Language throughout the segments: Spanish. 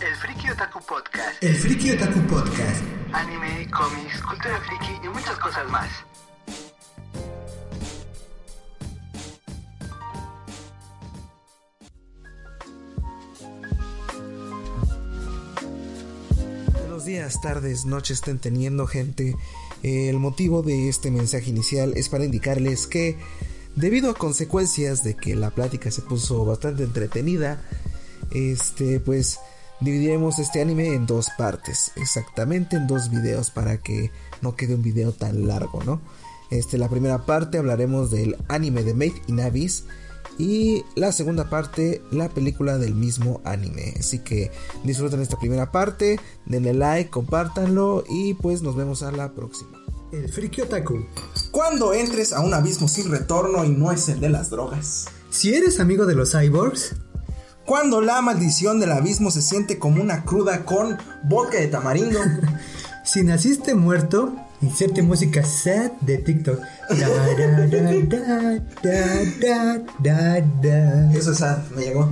El Friki Otaku Podcast. El Friki Otaku Podcast. Anime, cómics, cultura friki y muchas cosas más. Buenos días, tardes, noches estén teniendo gente. Eh, el motivo de este mensaje inicial es para indicarles que debido a consecuencias de que la plática se puso bastante entretenida, este pues dividiremos este anime en dos partes, exactamente en dos videos para que no quede un video tan largo, ¿no? Este, la primera parte hablaremos del anime de Made in Abyss y la segunda parte la película del mismo anime. Así que disfruten esta primera parte, denle like, compártanlo y pues nos vemos a la próxima. El Friki Otaku. Cuando entres a un abismo sin retorno y no es el de las drogas. Si eres amigo de los cyborgs, Cuando la maldición del abismo se siente como una cruda con vodka de tamarindo. si naciste muerto, inserte música sad de TikTok. Da, da, da. Eso es sad, me llegó.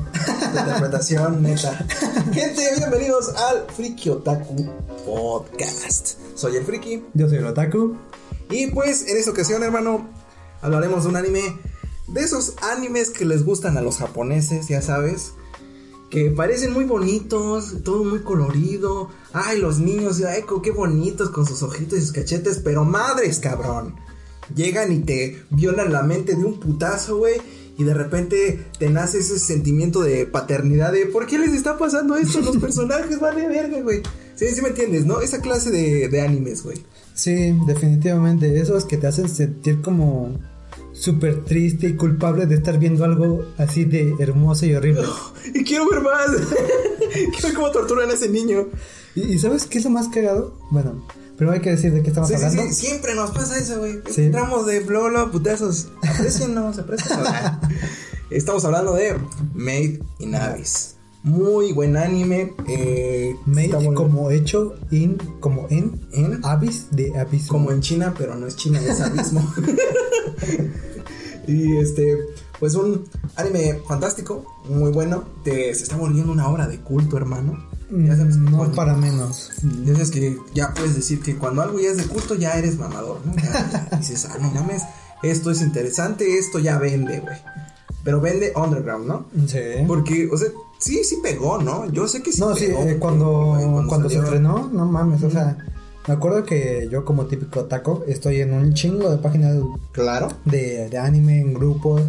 La interpretación neta. Gente, bienvenidos al Friki Otaku Podcast. Soy el Friki. Yo soy el Otaku. Y pues en esta ocasión, hermano, hablaremos de un anime. De esos animes que les gustan a los japoneses, ya sabes. Que parecen muy bonitos, todo muy colorido. Ay, los niños, ay, qué bonitos con sus ojitos y sus cachetes. Pero madres, cabrón. Llegan y te violan la mente de un putazo, güey. Y de repente te nace ese sentimiento de paternidad de ¿por qué les está pasando esto a los personajes? Vale, verga, güey. Sí, sí me entiendes, ¿no? Esa clase de, de animes, güey. Sí, definitivamente. Esos que te hacen sentir como súper triste y culpable de estar viendo algo así de hermoso y horrible. Y quiero ver más. quiero ver cómo torturan a ese niño. ¿Y, y sabes qué es lo más cagado? Bueno, primero hay que decir de qué estamos Sí, hablando. sí, siempre nos pasa eso, güey. Sí. Entramos de bla putazos. Apréciennos, apréciennos. Estamos hablando de Made in Abyss. Muy buen anime. Eh, Made como hecho in, como en, En- abyss de abismo. como en China, pero no es China, es abismo. y este, pues un anime fantástico, muy bueno. Te, se está volviendo una obra de culto, hermano. Ya sabes que Mm, no cuando- para menos. Ya sabes que ya puedes decir que cuando algo ya es de culto ya eres mamador, ¿no? Ya, ya dices, ah, no mames, esto es interesante, esto ya vende, güey. Pero vende underground, ¿no? Sí. Porque, o sea, sí, sí pegó, ¿no? Yo sé que sí No, sí, eh, cuando, cuando, se estrenó, no mames, o sea, me acuerdo que yo como típico taco estoy en un chingo de páginas Claro. de, de anime en grupos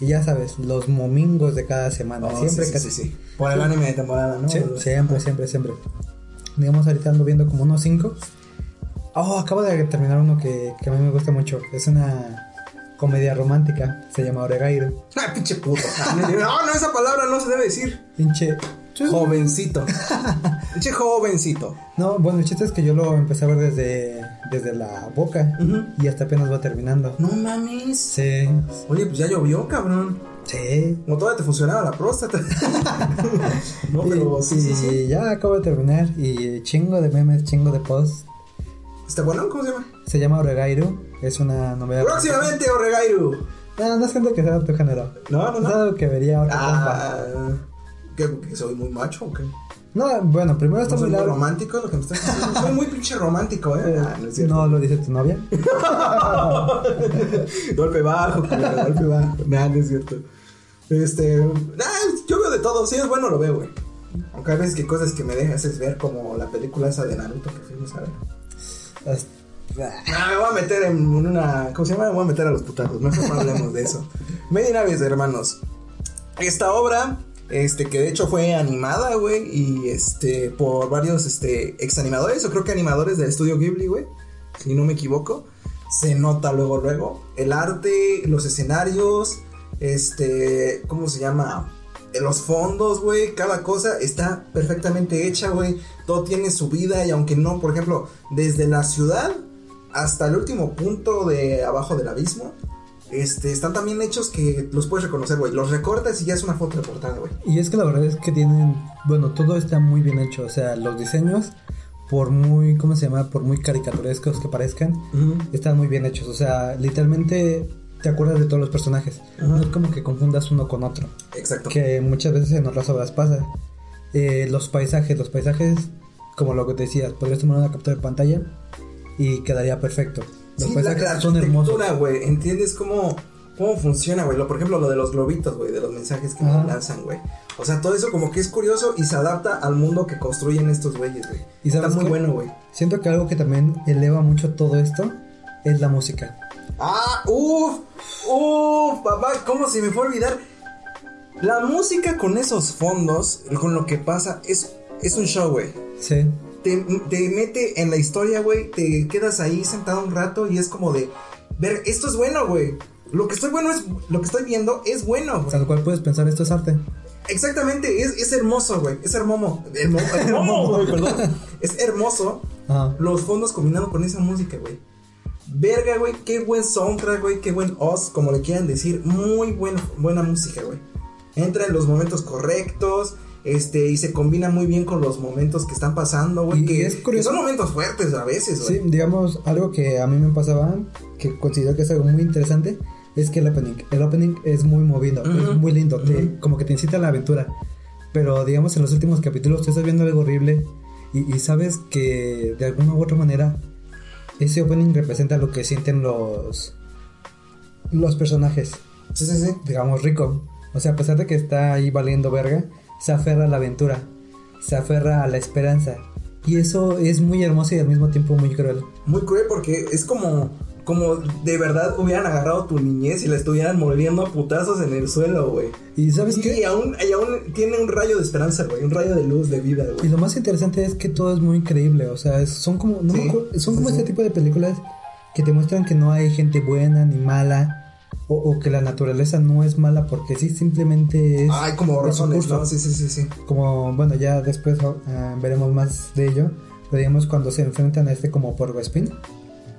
y ya sabes, los momingos de cada semana, Oh, siempre sí, sí, casi. sí, sí. Por el anime de temporada, ¿no? Sí, siempre, siempre, siempre. Digamos, ahorita ando viendo como unos cinco. Oh, acabo de terminar uno que, que a mí me gusta mucho. Es una comedia romántica. Se llama Oregairo. Ah, pinche puto. No, no, esa palabra no se debe decir. Pinche. Jovencito. pinche jovencito. No, bueno, el chiste es que yo lo empecé a ver desde, desde la boca. Y hasta apenas va terminando. No mames. Sí. Oye, pues ya llovió, cabrón. Sí. Como todavía te funcionaba la próstata. no, pero y, sí, sí, sí. ya acabo de terminar. Y chingo de memes, chingo de posts. ¿Está bueno? ¿Cómo se llama? Se llama Oregairo. Es una novela. Próximamente, Oregairu. No, no es gente que sea de tu género. No, no, Es no. algo que vería compa. Ah, ¿qué, que soy muy macho o qué? No, bueno, primero está ¿No soy muy muy largo. romántico lo que me estás diciendo? Soy muy pinche romántico, ¿eh? Ah, no es. No lo dice tu novia. golpe bajo, culero, golpe bajo. Nah, no es cierto. Este, nah, yo veo de todo. Si es bueno, lo veo, güey. Aunque hay veces que cosas que me dejas es ver como la película esa de Naruto que fuimos a ver. As- Ah, me voy a meter en una. ¿Cómo se llama? Me voy a meter a los putazos. Mejor no hablemos de eso. Naves, hermanos. Esta obra, este, que de hecho fue animada, güey, y este, por varios, este, ex animadores, o creo que animadores del estudio Ghibli, güey, si no me equivoco. Se nota luego, luego. El arte, los escenarios, este, ¿cómo se llama? Los fondos, güey, cada cosa está perfectamente hecha, güey. Todo tiene su vida y aunque no, por ejemplo, desde la ciudad hasta el último punto de abajo del abismo, este, están también hechos que los puedes reconocer, güey. Los recortas y ya es una foto de portada, güey. Y es que la verdad es que tienen, bueno, todo está muy bien hecho, o sea, los diseños, por muy, ¿cómo se llama? Por muy caricaturescos que parezcan, están muy bien hechos, o sea, literalmente te acuerdas de todos los personajes, no es como que confundas uno con otro, Exacto. que muchas veces en otras obras pasa. Eh, los paisajes, los paisajes, como lo que te decías, podrías tomar una captura de pantalla y quedaría perfecto. Los Sí, la, paisajes la son hermosos. arquitectura, güey. ¿Entiendes cómo, cómo funciona, güey? Por ejemplo, lo de los globitos, güey, de los mensajes que Ajá. lanzan, güey. O sea, todo eso como que es curioso y se adapta al mundo que construyen estos güeyes, güey. ¿Y Está muy qué? bueno, güey. Siento que algo que también eleva mucho todo esto es la música. Ah, uff, uff, papá, ¿cómo se me fue a olvidar? La música con esos fondos, con lo que pasa, es, es un show, güey. Sí. Te, te mete en la historia, güey, te quedas ahí sentado un rato y es como de, ver, esto es bueno, güey. Lo que estoy bueno es, lo que estoy viendo es bueno, güey. Tal cual puedes pensar, esto es arte. Exactamente, es, es hermoso, güey. Es hermoso. Hermoso, hermoso, güey, perdón. Es hermoso Ajá. los fondos combinados con esa música, güey. Verga, güey, qué buen soundtrack, güey, qué buen os, como le quieran decir. Muy buen, buena música, güey. Entra en los momentos correctos, este, y se combina muy bien con los momentos que están pasando, güey. Que, es curioso. que son momentos fuertes a veces, Sí, güey. digamos, algo que a mí me pasaba, que considero que es algo muy interesante, es que el opening, el opening es muy movido, Ujú. es muy lindo, te- Ujú. como que te incita a la aventura. Pero digamos, en los últimos capítulos tú estás viendo algo horrible y, y sabes que de alguna u otra manera ese opening representa lo que sienten los, los personajes. Sí, sí, sí. digamos, rico. O sea, a pesar de que está ahí valiendo verga, se aferra a la aventura, se aferra a la esperanza. Y eso es muy hermoso y al mismo tiempo muy cruel. Muy cruel porque es como, como de verdad hubieran agarrado tu niñez y la estuvieran moliendo a putazos en el suelo, güey. Y sabes Y qué? aún, y aún tiene un rayo de esperanza, güey. Un rayo de luz, de vida, Y güey. lo más interesante es que todo es muy increíble. O sea, son como, no me acuerdo- son como sí. este tipo de películas que te muestran que no hay gente buena ni mala. O, o que la naturaleza no es mala porque sí simplemente es... Ay, como razones. ¿no? Sí, sí, sí, sí. como bueno ya después ah, veremos más de ello pero digamos cuando se enfrentan a este como por Vespin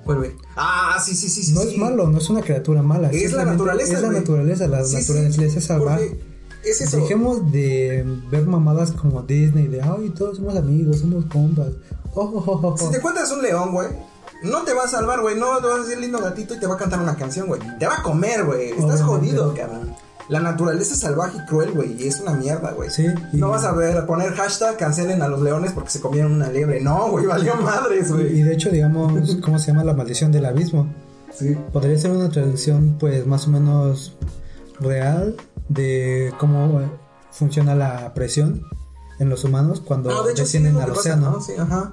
Vuelve. Ah, sí, sí, sí, sí. no sí. es malo no es una criatura mala Es la naturaleza, es la naturaleza la Sí, naturaleza salvaje Es eso. dejemos de ver mamadas como Disney de ay todos somos amigos somos compas oh, oh, oh, Si oh". te encuentras un león, güey, no te va a salvar, güey. No te vas a decir lindo gatito y te va a cantar una canción, güey. Te va a comer, güey. Estás jodido, cabrón. La naturaleza es salvaje y cruel, güey. Y es una mierda, güey. Sí, y- No vas a ver, poner hashtag cancelen a los leones porque se comieron una liebre. No, güey, valió madres, y güey. de hecho digamos cómo se llama la maldición del abismo Sí. podría ser una traducción pues más o menos real de cómo funciona la presión en los humanos cuando No, de hecho, sí, descienden al pasa, océano. ¿no? Sí, ajá.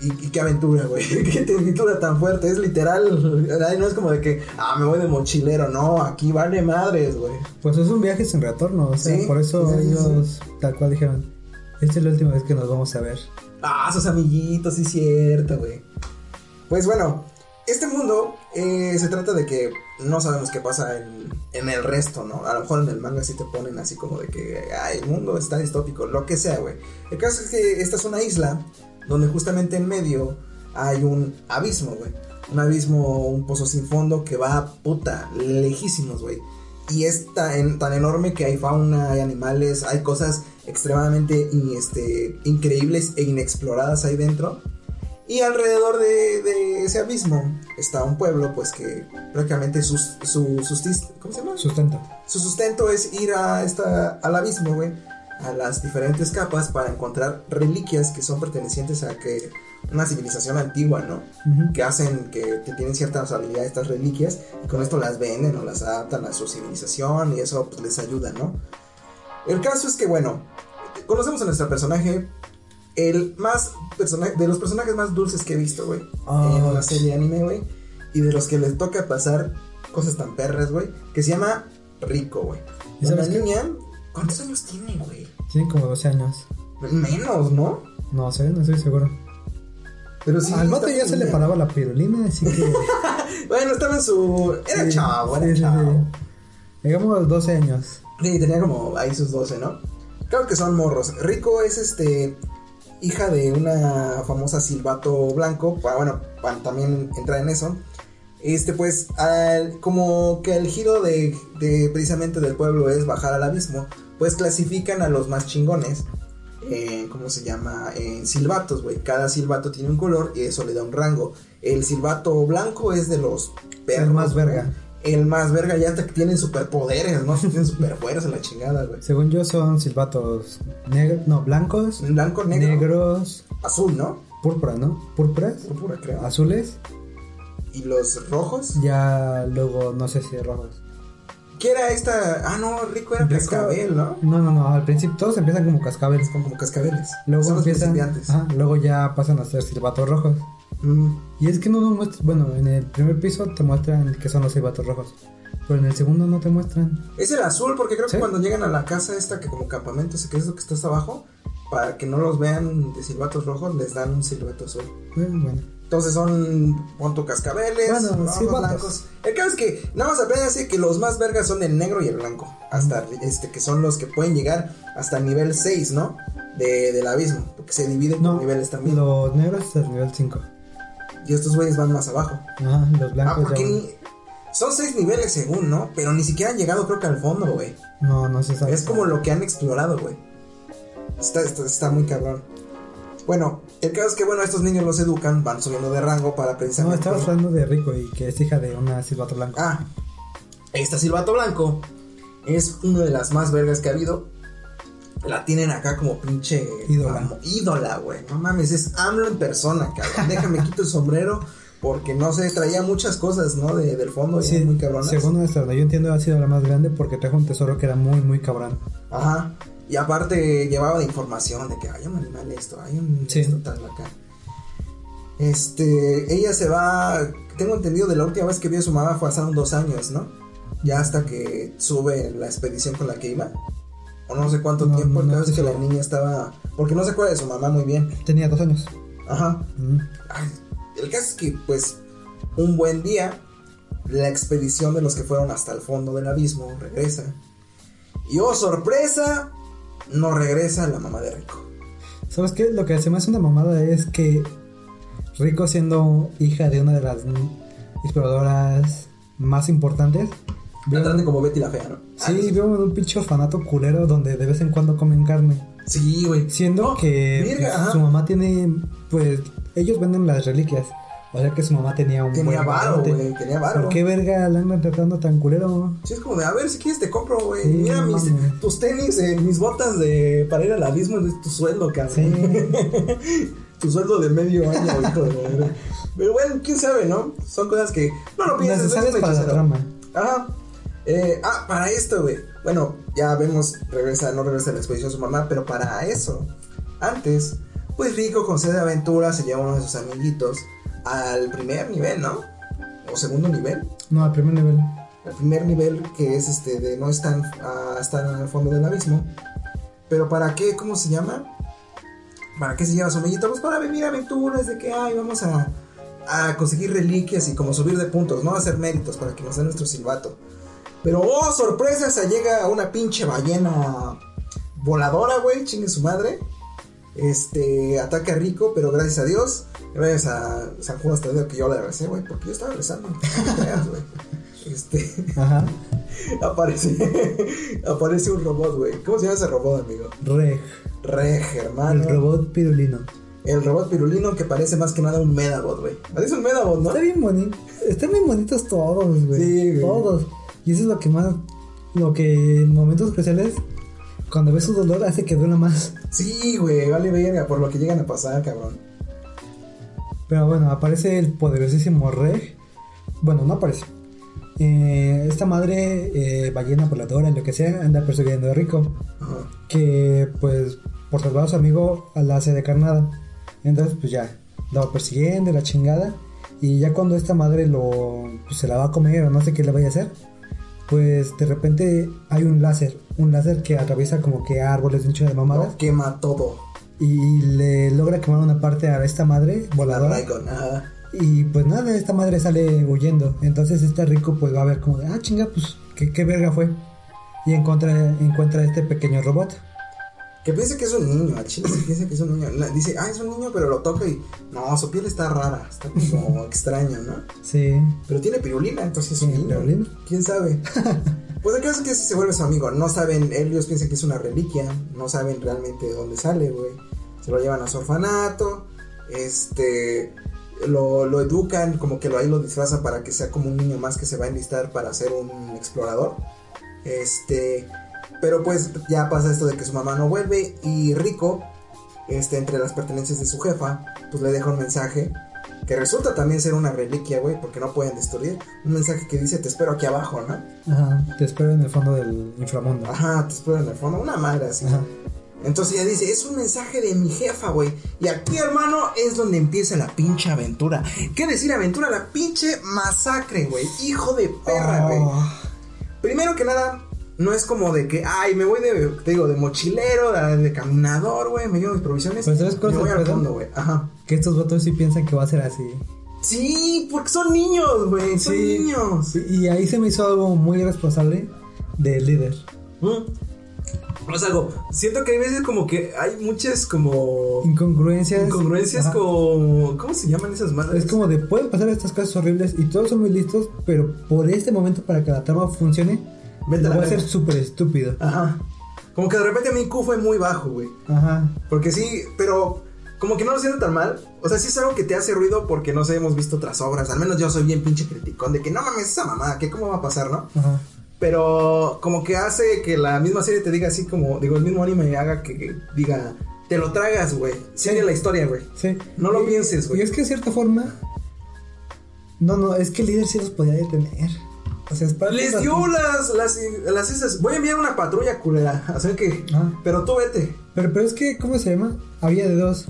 ¿Y, y qué aventura, güey? ¿Qué aventura tan fuerte? Es literal. ay, No es como de que, ah, me voy de mochilero. No, aquí vale madres, güey. Pues es un viaje sin retorno. O sea, Sí, por eso sí, sí, ellos tal cual dijeron, esta es la última vez que nos vamos a ver. Ah, sus amiguitos, sí, cierto, güey. Pues bueno, este mundo eh, se trata de que no sabemos qué pasa en, en el resto, ¿no? A lo mejor en el manga sí te ponen así como de que, ay, el mundo está distópico, lo que sea, güey. El caso es que esta es una isla donde justamente en medio hay un abismo, güey. Un abismo, un pozo sin fondo que va puta, lejísimos, güey. Y es tan, tan enorme que hay fauna, hay animales, hay cosas extremadamente in- este, increíbles e inexploradas ahí dentro. Y alrededor de, de ese abismo está un pueblo, pues que prácticamente su, sustis- ¿cómo se llama? Sustento. Su sustento es ir a esta, al abismo, güey, a las diferentes capas para encontrar reliquias que son pertenecientes a que una civilización antigua, ¿no? Que hacen que, que tienen ciertas habilidades estas reliquias y con esto las venden o las adaptan a su civilización y eso pues, les ayuda, ¿no? El caso es que, bueno, conocemos a nuestro personaje, el más personaje, de los personajes más dulces que he visto, güey, en una serie de anime, güey, y de los que les toca pasar cosas tan perras, güey, que se llama Rico, güey. ¿Y La sabes qué? niña, ¿cuántos años tiene, güey? Tiene como 12 años. Menos, ¿no? No sé, no estoy seguro. Pero sí. Al está ya se le paraba la pirulina, así que. Bueno, estaba en su. Era Sí, chavo, era sí, chavo. sí. Digamos 12 años. Sí, tenía como ahí sus 12, ¿no? Claro que son morros. Rico es este. Hija de una famosa silbato blanco. Bueno, para también entrar en eso. Este, pues, al- como que el giro de, de precisamente del pueblo es bajar al abismo, pues clasifican a los más chingones. en, ¿Cómo se llama? En silbatos, güey. Cada silbato tiene un color y eso le da un rango. El silbato blanco es de los perros. más verga. El más verga ya hasta que tienen superpoderes, ¿no? tienen superfuerza la chingada, güey. Según yo, son silbatos negros, no, blancos, Blanco, negro, negros, azul, ¿no? púrpura, ¿no? Púrpuras, Púrpura, creo. azules, Y los rojos. ya luego no sé si rojos. ¿Qué era esta? Ah, no, Rico era Rico- cascabel, ¿no? No, no, no, al principio todos empiezan como cascabeles. Son como cascabeles. Luego Son los empiezan, principiantes. ajá, luego ya pasan a ser silbatos rojos. Mm. Y es que no nos muestran, bueno, en el primer piso te muestran que son los silbatos rojos, pero en el segundo no te muestran. Es el azul, porque creo que cuando llegan a la casa esta que como campamento, sé que es lo que está hasta abajo, para que no los vean de silbatos rojos, les dan un silbato azul. Bueno, bueno. Entonces son punto cascabeles, Bueno, rojos, silbatos. blancos. El caso es que nada más aprenden así que los más vergas son el negro y el blanco. Hasta este que son los que pueden llegar hasta el nivel 6, ¿no? De, del abismo. Porque se dividen No, por niveles también. los negros hasta el nivel 5. Y estos güeyes van más abajo. Ajá, los Ah, blancos porque ya van- son seis niveles según, ¿no? Pero ni siquiera han llegado creo que al fondo, güey. No, no se sabe. Es como lo que han explorado, güey. Está, está, está muy cabrón. Bueno, el caso es que, bueno, estos niños los educan, van subiendo de rango para No, precisamente... estabas hablando de Rico y que es hija de una silbato blanco. Ah, esta silbato blanco es una de las más vergas que ha habido. La tienen acá como pinche Ídola. como ídola, güey. No mames, es AMLO en persona, cabrón. Déjame quito el sombrero porque no sé, traía muchas cosas, ¿no? De, del fondo, Sí, muy cabronas. según donde yo entiendo ha sido la más grande porque trajo un tesoro que era muy, muy cabrón. Ajá. Y aparte llevaba de información de que hay un animal esto, hay un Sí. esto tal acá. Este, ella se va, tengo entendido de la última vez que vio a su mamá fue hace unos dos años, ¿no? Ya hasta que sube la expedición con la que iba. O no sé cuánto No, tiempo, el no caso es que la niña estaba, porque no se acuerda de su mamá muy bien. Tenía dos años. Ajá. Mm. Ay, el caso es que, pues, un buen día, la expedición de los que fueron hasta el fondo del abismo regresa. Y oh, sorpresa, no regresa la mamá de Rico. ¿Sabes qué? Lo que se me hace una mamada es que Rico siendo hija de una de las exploradoras más importantes. Tratan como Betty la fea, ¿no? Sí, veo un pinche orfanato culero donde de vez en cuando comen carne. Sí, güey. Siendo que virga, pues, ajá. su mamá tiene, pues, ellos venden las reliquias. O sea que su mamá tenía un Tenía varo, güey, tenía varo. ¿Por qué verga la andan tratando tan culero? Sí, es como de, a ver, si quieres te compro, güey. Sí, Mira no mis, tus tenis, eh, mis botas de para ir al abismo, es tu sueldo, cabrón. Sí. tu sueldo de medio año, hijo de. Pero bueno, quién sabe, ¿no? Son cosas que no lo piensas. Necesarias es para la trama. Ajá. Eh, ah, para esto, güey. Bueno, ya vemos, regresa, no regresa a la expedición su mamá, pero para eso, antes, pues Rico con sed de aventura se lleva a uno de sus amiguitos al primer nivel, ¿no? O segundo nivel. No, al primer nivel. El primer nivel que es este de no estar a estar en el fondo del abismo. Pero para qué, ¿cómo se llama? ¿Para qué se lleva a su amiguito? Pues para vivir aventuras de que, ay, vamos a, a conseguir reliquias y como subir de puntos, ¿no? Hacer méritos para que nos den nuestro silbato. Pero, oh, sorpresa, se llega una pinche ballena voladora, güey, chingue su madre. Este, ataca a Rico, pero gracias a Dios, gracias a San Juan hasta que yo le recé, güey, porque yo estaba rezando. Este, Ajá. aparece, aparece un robot, güey. ¿Cómo se llama ese robot, amigo? Reg. Reg, hermano. El robot pirulino. El robot pirulino que parece más que nada un Medabot, güey. Parece un Medabot, ¿no? Está bien bonito. Están bien bonitos todos, güey. Sí, güey. Todos. Y eso es lo que más. Lo que en momentos especiales, cuando ves su dolor, hace que duela más. Sí, güey, vale verga por lo que llegan a pasar, cabrón. Pero bueno, aparece el poderosísimo Reg. Bueno, no aparece. Eh, esta madre, eh, ballena voladora, lo que sea, anda persiguiendo a Rico. Ajá. Que pues, por salvar a su amigo, la hace de carnada. Entonces, pues ya, lo va persiguiendo, la chingada. Y ya cuando esta madre lo pues, se la va a comer o no sé qué le vaya a hacer, pues de repente hay un láser, un láser que atraviesa como que árboles de un de mamadas Lo quema todo. y le logra quemar una parte a esta madre La voladora. traigo nada. Y pues nada, esta madre sale huyendo. Entonces este rico pues va a ver como de, ah, chinga, pues, ¿qué, qué verga fue? Y encuentra, encuentra este pequeño robot. Que piensa que es un niño, a Chile se piensa que es un niño. Dice, ah, es un niño, pero lo toca y. No, su piel está rara, está como extraño, ¿no? Sí. Pero tiene pirulina, entonces es un niño. pirulina. ¿Quién sabe? pues el caso es que se vuelve su amigo. No saben, ellos piensan que es una reliquia. No saben realmente de dónde sale, güey. Se lo llevan a su orfanato. Este. Lo, lo educan, como que lo, ahí lo disfrazan para que sea como un niño más que se va a enlistar para ser un explorador. Este. Pero pues ya pasa esto de que su mamá no vuelve y Rico, este, entre las pertenencias de su jefa, pues le deja un mensaje que resulta también ser una reliquia, güey, porque no pueden destruir. Un mensaje que dice, te espero aquí abajo, ¿no? Ajá. Te espero en el fondo del inframundo. Ajá, te espero en el fondo, una madre así. Ajá. Entonces ella dice, es un mensaje de mi jefa, güey. Y aquí, hermano, es donde empieza la pinche aventura. ¿Qué decir aventura? La pinche masacre, güey. Hijo de perra, güey. Oh. Primero que nada, no es como de que, ay, me voy de, te digo, de mochilero, de, de caminador, güey, me llevo mis provisiones. Pues, ¿sabes cuál me voy al fondo, güey. Ajá. Que estos votos sí piensan que va a ser así. Sí, porque son niños, güey, son Sí. niños. Y, ahí se me hizo algo muy irresponsable del líder. Mm. O sea, algo, siento que hay veces como que hay muchas como Incongruencias. incongruencias Ajá. como ¿cómo se llaman esas madres? Es como de pueden pasar estas cosas horribles y todos son muy listos, pero por este momento para que la trama funcione, Vete va a ser súper estúpido. Ajá. Como que de repente mi IQ fue muy bajo, güey. Ajá. Porque sí, pero como que no lo siento tan mal. O sea, sí es algo que te hace ruido porque no sé, hemos visto otras obras. Al menos yo soy bien pinche criticón de que no mames esa mamá, que cómo va a pasar, ¿no? Ajá. Pero como que hace que la misma serie te diga así como, digo, el mismo anime haga que, que diga, te lo tragas, güey. Sigue la historia, güey. Sí. No lo Y- pienses, güey. Y es que de cierta forma. No, no, es que el líder sí los podía detener. O sea, es para Les dio las, las, las esas. Voy a enviar una patrulla culera. Así que, Ah. pero tú vete. Pero, pero es que, ¿cómo se llama? Había de dos.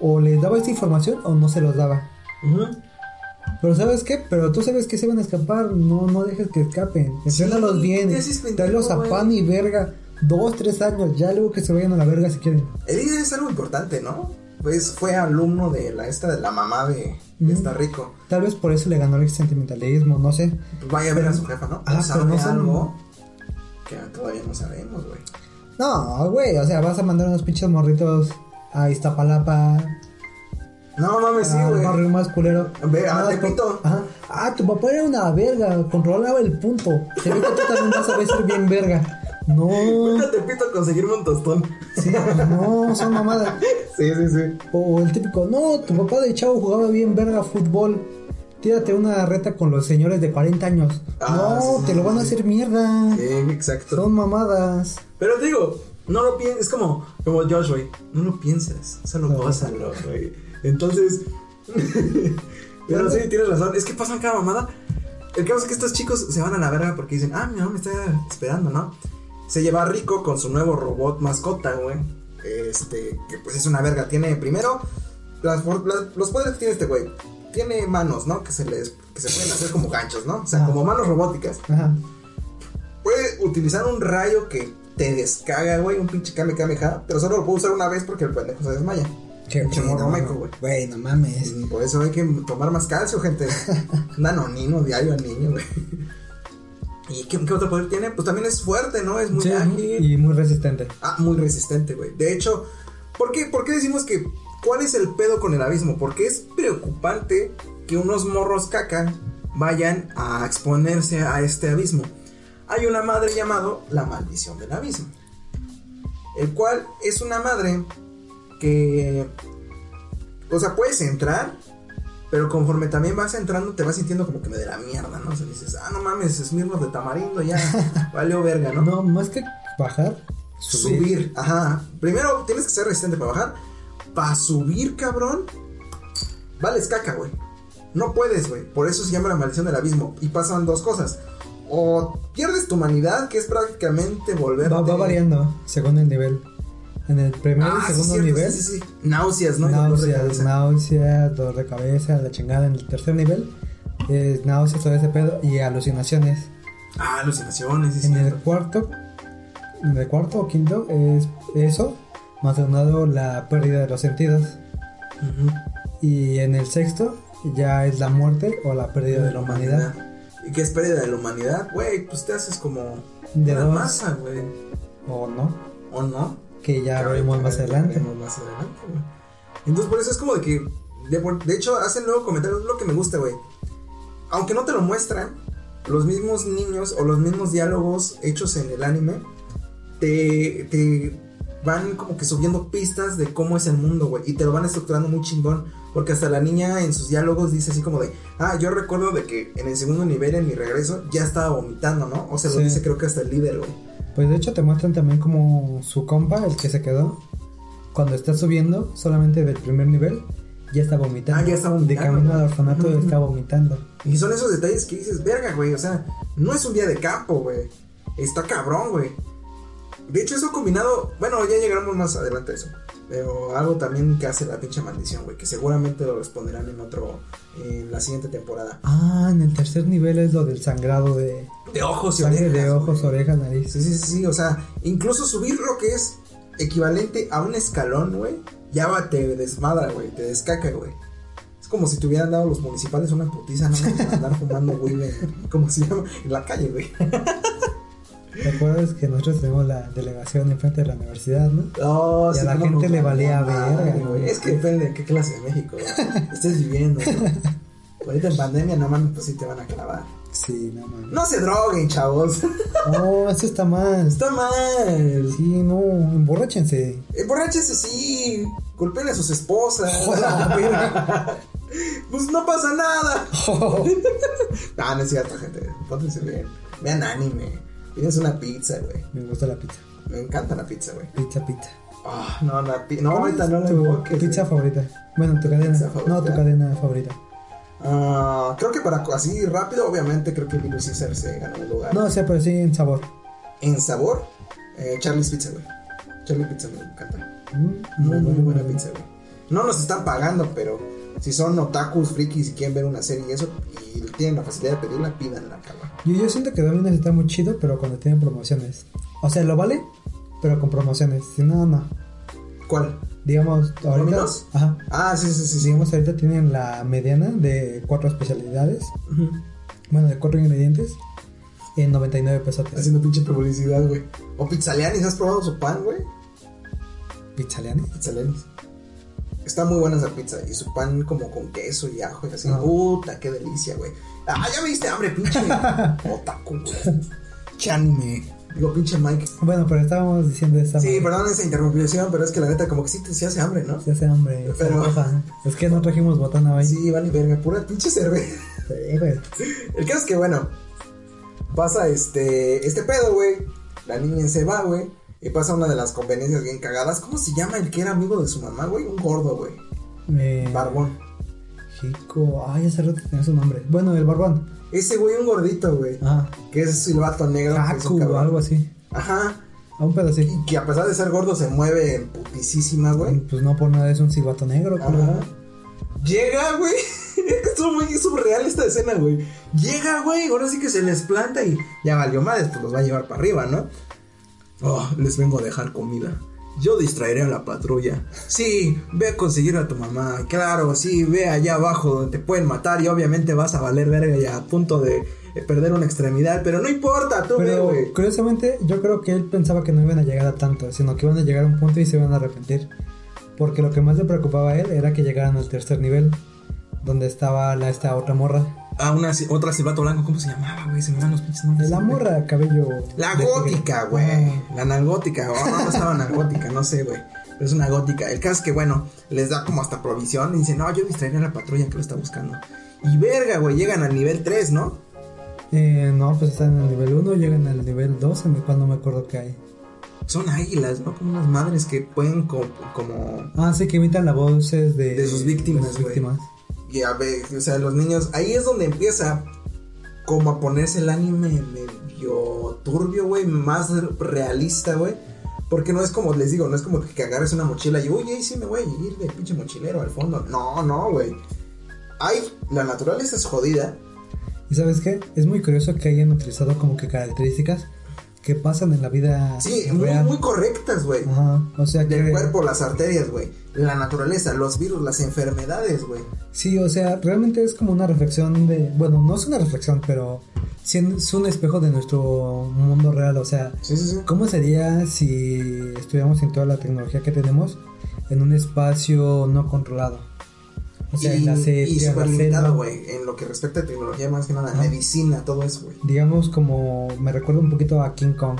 O les daba esta información o no se los daba. Pero ¿sabes qué? Pero tú sabes que se van a escapar. No, no dejes que escapen. Entrénalos Sí, bien. Tráelos a pan y verga. Dos, tres años. Ya luego que se vayan a la verga si quieren. El líder es algo importante, ¿no? Pues fue alumno de la esta de la mamá de, esta rico. Tal vez por eso le ganó el sentimentalismo. No sé. Pues vaya a ver a su jefa, ¿no? Ah, pero no son- algo que todavía no sabemos, güey. No, güey. O sea, vas a mandar unos pinches morritos a Iztapalapa. No mames, sí, güey. barrio más culero. Ve, a Nada más Tepito. por- Ajá. Ah, tu papá era una verga, controlaba el punto. Se ve que tú también vas a ser bien verga. No, Tepito a conseguirme un tostón. sí, no, son mamadas. Sí, sí, sí. O el típico, no, tu papá de chavo jugaba bien verga fútbol. Tírate una reta con los señores de 40 años. Ah, no, sí, te lo van a hacer mierda. Sí, exacto. Son mamadas. Pero te digo, no lo pienses, es como, como Josh, güey. No lo piensas, solo No. pásalo, güey. Entonces, pero sí, tienes razón. Es que pasan cada mamada. El caso es que estos chicos se van a la verga porque dicen, ah, mi mamá me está esperando, ¿no? Se lleva a Rico con su nuevo robot mascota, güey. Este, que pues es una verga. Tiene primero las for- las- los poderes que tiene este güey. Tiene manos, ¿no? Que se les que se pueden hacer como ganchos, ¿no? O sea, como manos robóticas. Ajá. Puede utilizar un rayo que te descaga, güey, un pinche Kame Kameha, pero solo lo puedo usar una vez porque el pendejo se desmaya. Qué morro meco, güey. Güey, no mames. Por eso hay que tomar más calcio, gente. Nanonino diario al niño, güey. ¿Y qué, qué otro poder tiene? Pues también es fuerte, ¿no? Es muy Sí, ágil. y muy resistente. Ah, muy resistente, güey. De hecho, ¿por qué, ¿por qué decimos que cuál es el pedo con el abismo? Porque es preocupante que unos morros caca vayan a exponerse a este abismo. Hay una madre llamado la maldición del abismo. El cual es una madre que... O sea, puedes entrar, pero conforme también vas entrando te vas sintiendo como que me de la mierda, ¿no? O sea, dices, ah, no mames, Esmirnos de tamarindo, ya, valió verga, ¿no? No, más que bajar, Subir. ajá. Primero tienes que ser resistente para bajar. Para subir, cabrón. Vales caca, güey. No puedes, güey. Por eso se llama la maldición del abismo. Y pasan dos cosas. O pierdes tu humanidad, que es prácticamente volver. Va, va variando según el nivel. En el primer Ah, y sí, segundo cierto, nivel, Sí, sí, sí. Náuseas, ¿no? Náuseas, náuseas, dolor de cabeza, la chingada. En el tercer nivel, es náuseas, todo ese pedo y alucinaciones. Ah, alucinaciones, sí, En el cuarto, en el cuarto o quinto es eso, más aunado la pérdida de los sentidos. Ujú. Y en el sexto ya es la muerte o la pérdida de la humanidad. ¿Y qué es pérdida de la humanidad? Güey, pues te haces como De una dos. masa, güey. ¿O no? ¿O no? Que ya Ya veremos más adelante. veremos más adelante, güey. Entonces, por eso es como de que. De, hecho, hacen luego comentarios. Lo que me gusta, güey. Aunque no te lo muestran, los mismos niños o los mismos diálogos hechos en el anime te, te van como que subiendo pistas de cómo es el mundo, güey. Y te lo van estructurando muy chingón. Porque hasta la niña en sus diálogos dice así como de, ah, yo recuerdo de que en el segundo nivel, en mi regreso, ya estaba vomitando, ¿no? O sea, lo dice creo que hasta el líder, güey. Pues de hecho te muestran también como su compa, el que se quedó, cuando está subiendo solamente del primer nivel, ya está vomitando. Ah, ya está vomitando. De camino al orfanato Ujú. está vomitando. Y son esos detalles que dices, verga, güey. O sea, no es un día de campo, güey. Está cabrón, güey. De hecho, eso combinado. Bueno, ya llegaremos más adelante a eso. Pero algo también que hace la pinche maldición, güey. Que seguramente lo responderán en otro. En la siguiente temporada. Ah, en el tercer nivel es lo del sangrado de De ojos y orejas. de ojos, güey. orejas, nariz. Sí, sí, sí, sí. O sea, incluso subir lo que es equivalente a un escalón, güey. Ya va, te desmadra, güey. Te descaca, güey. Es como si te hubieran dado los municipales una putiza, no por andar fumando, güey, en- ¿cómo se llama? En la calle, güey. ¿Te acuerdas que nosotros tenemos la delegación enfrente de la universidad, no? No, Y a la gente le valía verga, güey. Es que depende de qué clase de México estés viviendo, ¿no? Ahorita en pandemia, no mames, pues sí te van a clavar. Sí, no mames. No se droguen, chavos. No, eso está mal. Está mal. Sí, no, emborráchense. Emborráchense, sí. Golpeen a sus esposas. Pues no pasa nada. no, no es cierto, gente. Pónganse bien. Vean anime. Pídense una pizza, güey. Me gusta la pizza. Me encanta la pizza, güey. Pizza, pizza. Ah, no, la pi- No, ¿Cuál ahorita no la tu pizza favorita? Bueno, tu cadena. Pizza favorita. No, tu cadena favorita. Ah, creo que para así rápido, obviamente, creo que Little Caesar se ganó un lugar. No, o sea, pero sí en sabor. En sabor, eh, Charlie's Pizza, güey. Charlie's Pizza me encanta. Mm, Muy, muy buena pizza, güey. No nos están pagando, pero si son otakus, frikis y quieren ver una serie y eso, y tienen la facilidad de pedirla, pídanla, cabrón. Yo, yo siento que Domino's está muy chido, pero cuando tienen promociones. O sea, lo vale, pero con promociones. Si no, no. ¿Cuál? Digamos, ahorita. ¿Domino's? Ajá. Ah, sí, sí, sí. Digamos, ahorita tienen la mediana de cuatro especialidades. Bueno, de cuatro ingredientes. En 99 pesos. Haciendo pinche publicidad, güey. O Pizzalianis, ¿has probado su pan, güey? Pizzaliani. Pizzalianis. Está muy buena esa pizza. Y su pan como con queso y ajo y así. Ah. Puta, qué delicia, güey. Ah, ya me diste hambre, pinche. Otaku, güey. Che anime. Digo, pinche Mike. Bueno, pero estábamos diciendo esta. Sí, perdón esa interrupción, pero es que la neta como que sí te sí hace hambre, ¿no? Se hace hambre. Pero-. Es que no trajimos botana hoy. Sí, vale verga, pura pinche cerveza. Sí, güey. El caso es que, bueno, pasa este, este pedo, güey. La niña se va, güey. Y pasa una de las conveniencias bien cagadas. ¿Cómo se llama el que era amigo de su mamá, güey? Un gordo, güey. Eh, Barbón. Chico. Ay, hace rato tenía su nombre. Bueno, el barbón. Ese güey, un gordito, güey. Ah. Que es silbato negro. Haku o algo así. Ajá. A un así. Y que a pesar de ser gordo se mueve en putisísima, güey. Pues no por nada es un silbato negro, Ajá. Llega, güey. Esto muy surreal esta escena, güey. Llega, güey. Ahora sí que se les planta y ya valió madres, pues los va a llevar para arriba, ¿no? Oh, les vengo a dejar comida. Yo distraeré a la patrulla. Sí, ve a conseguir a tu mamá. Claro, sí, ve allá abajo donde te pueden matar y obviamente vas a valer verga y a punto de eh, perder una extremidad. Pero no importa, tú Pero curiosamente, yo creo que él pensaba que no iban a llegar a tanto, sino que iban a llegar a un punto y se iban a arrepentir. Porque lo que más le preocupaba a él era que llegaran al tercer nivel, donde estaba la, esta otra morra. Ah, una, otra silbato blanco, ¿cómo se llamaba, güey? Se me dan los pinches nombres. La morra, cabello. La gótica, tigre. güey. Ah, La nalgótica. Oh, no, estaba nalgótica, no sé, güey. Pero es una gótica. El caso es que, bueno, les da como hasta provisión. Y dicen, no, yo distraeré a la patrulla que lo está buscando. Y verga, güey, llegan al nivel 3, ¿no? eh, no, pues están en el nivel 1, llegan al nivel 2, en el cual no me acuerdo qué hay. Son águilas, ¿no? Como unas madres que pueden co- como... Ah, sí, que imitan las voces de, De sus víctimas, güey. Y a ver, o sea, los niños... Ahí es donde empieza como a ponerse el anime medio turbio, güey. Más realista, güey. Porque no es como, les digo, no es como que agarres una mochila y, oye, sí me voy a ir de pinche mochilero al fondo. No, no, güey. Ay, la naturaleza es jodida. ¿Y sabes qué? Es muy curioso que hayan utilizado como que características que pasan en la vida Sí, muy, muy correctas, güey. Ajá, o sea Del que... cuerpo, las arterias, güey. La naturaleza, los virus, las enfermedades, güey. Sí, o sea, realmente es como una reflexión de... Bueno, no es una reflexión, pero sí es un espejo de nuestro mundo real. O sea, Sí, sí, sí. ¿cómo sería si estuviéramos en toda la tecnología que tenemos en un espacio no controlado? O sea, y, en la y selva, súper limitado, güey. En lo que respecta a tecnología, más que nada, medicina, todo eso, güey. Digamos como... Me recuerda un poquito a King Kong.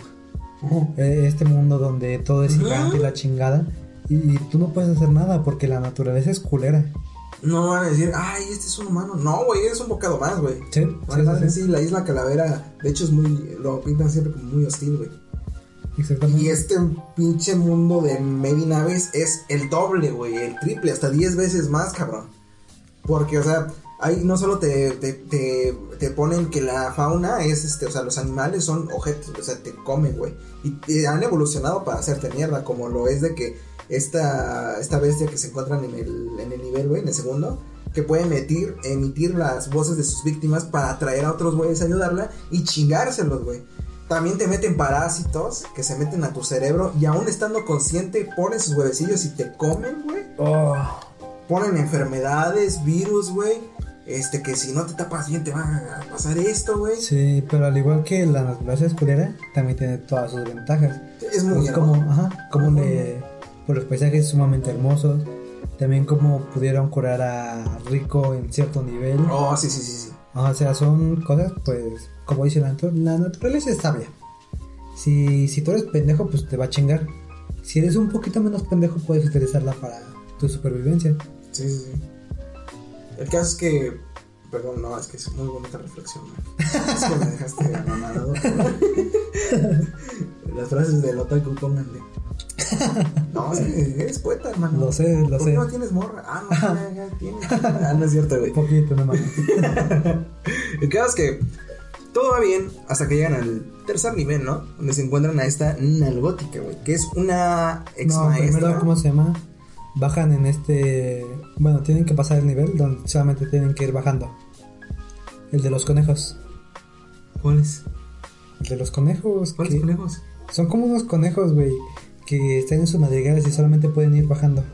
Eh, Este mundo donde todo es gigante y la chingada. Y, y tú no puedes hacer nada porque la naturaleza es culera. No van a decir, ay, este es un humano. No, güey, es un bocado más, güey. Sí, sí, sí, sí, la isla Calavera, de hecho es muy, lo pintan siempre como muy hostil, güey. Exactamente. Y este pinche mundo de medinaves es el doble, güey, el triple, hasta 10 veces más, cabrón. Porque, o sea, ahí no solo te, te, te, ponen que la fauna es, este, o sea, los animales son objetos, o sea, te comen, güey. Y, y han evolucionado para hacerte mierda, como lo es de que esta, esta bestia que se encuentran en el, en el nivel, güey, en el segundo, que puede emitir, emitir las voces de sus víctimas para atraer a otros güeyes a ayudarla y chingárselos, güey. También te meten parásitos que se meten a tu cerebro y aún estando consciente ponen sus huevecillos y te comen, güey. Oh. Ponen enfermedades, virus, güey. Este, que si no te tapas bien te va a pasar esto, güey. Sí, pero al igual que la naturaleza es culera, también tiene todas sus ventajas. Es muy Es como, ajá, como le, por los paisajes sumamente hermosos, también como pudieron curar a Rico en cierto nivel. Oh, sí, sí, sí, sí. O sea, son cosas, pues, como dice la, natu- la naturaleza es sabia. Si, si tú eres pendejo, pues te va a chingar. Si eres un poquito menos pendejo, puedes utilizarla para tu supervivencia. Sí, sí, sí. El caso es que. Perdón, no, es que es muy bonita reflexión, güey. Es que me dejaste anonadado. Las frases del otaku, pónganle. No, es que eres poeta, hermano. Lo sé, lo ¿Por sé. qué no tienes morra? Ah, no, ya, ya tienes. Ah, no es cierto, güey. Un poquito nomás. El caso es que todo va bien hasta que llegan al tercer nivel, ¿no? Donde se encuentran a esta nalgótica, güey. Que es una ex No, maestra. primero, ¿cómo se llama? Bajan en este... Bueno, tienen que pasar el nivel donde solamente tienen que ir bajando. El de los conejos. ¿Cuáles? El de los conejos. ¿Cuáles que- conejos? Son como unos conejos, güey, que están en sus madrigales y solamente pueden ir bajando.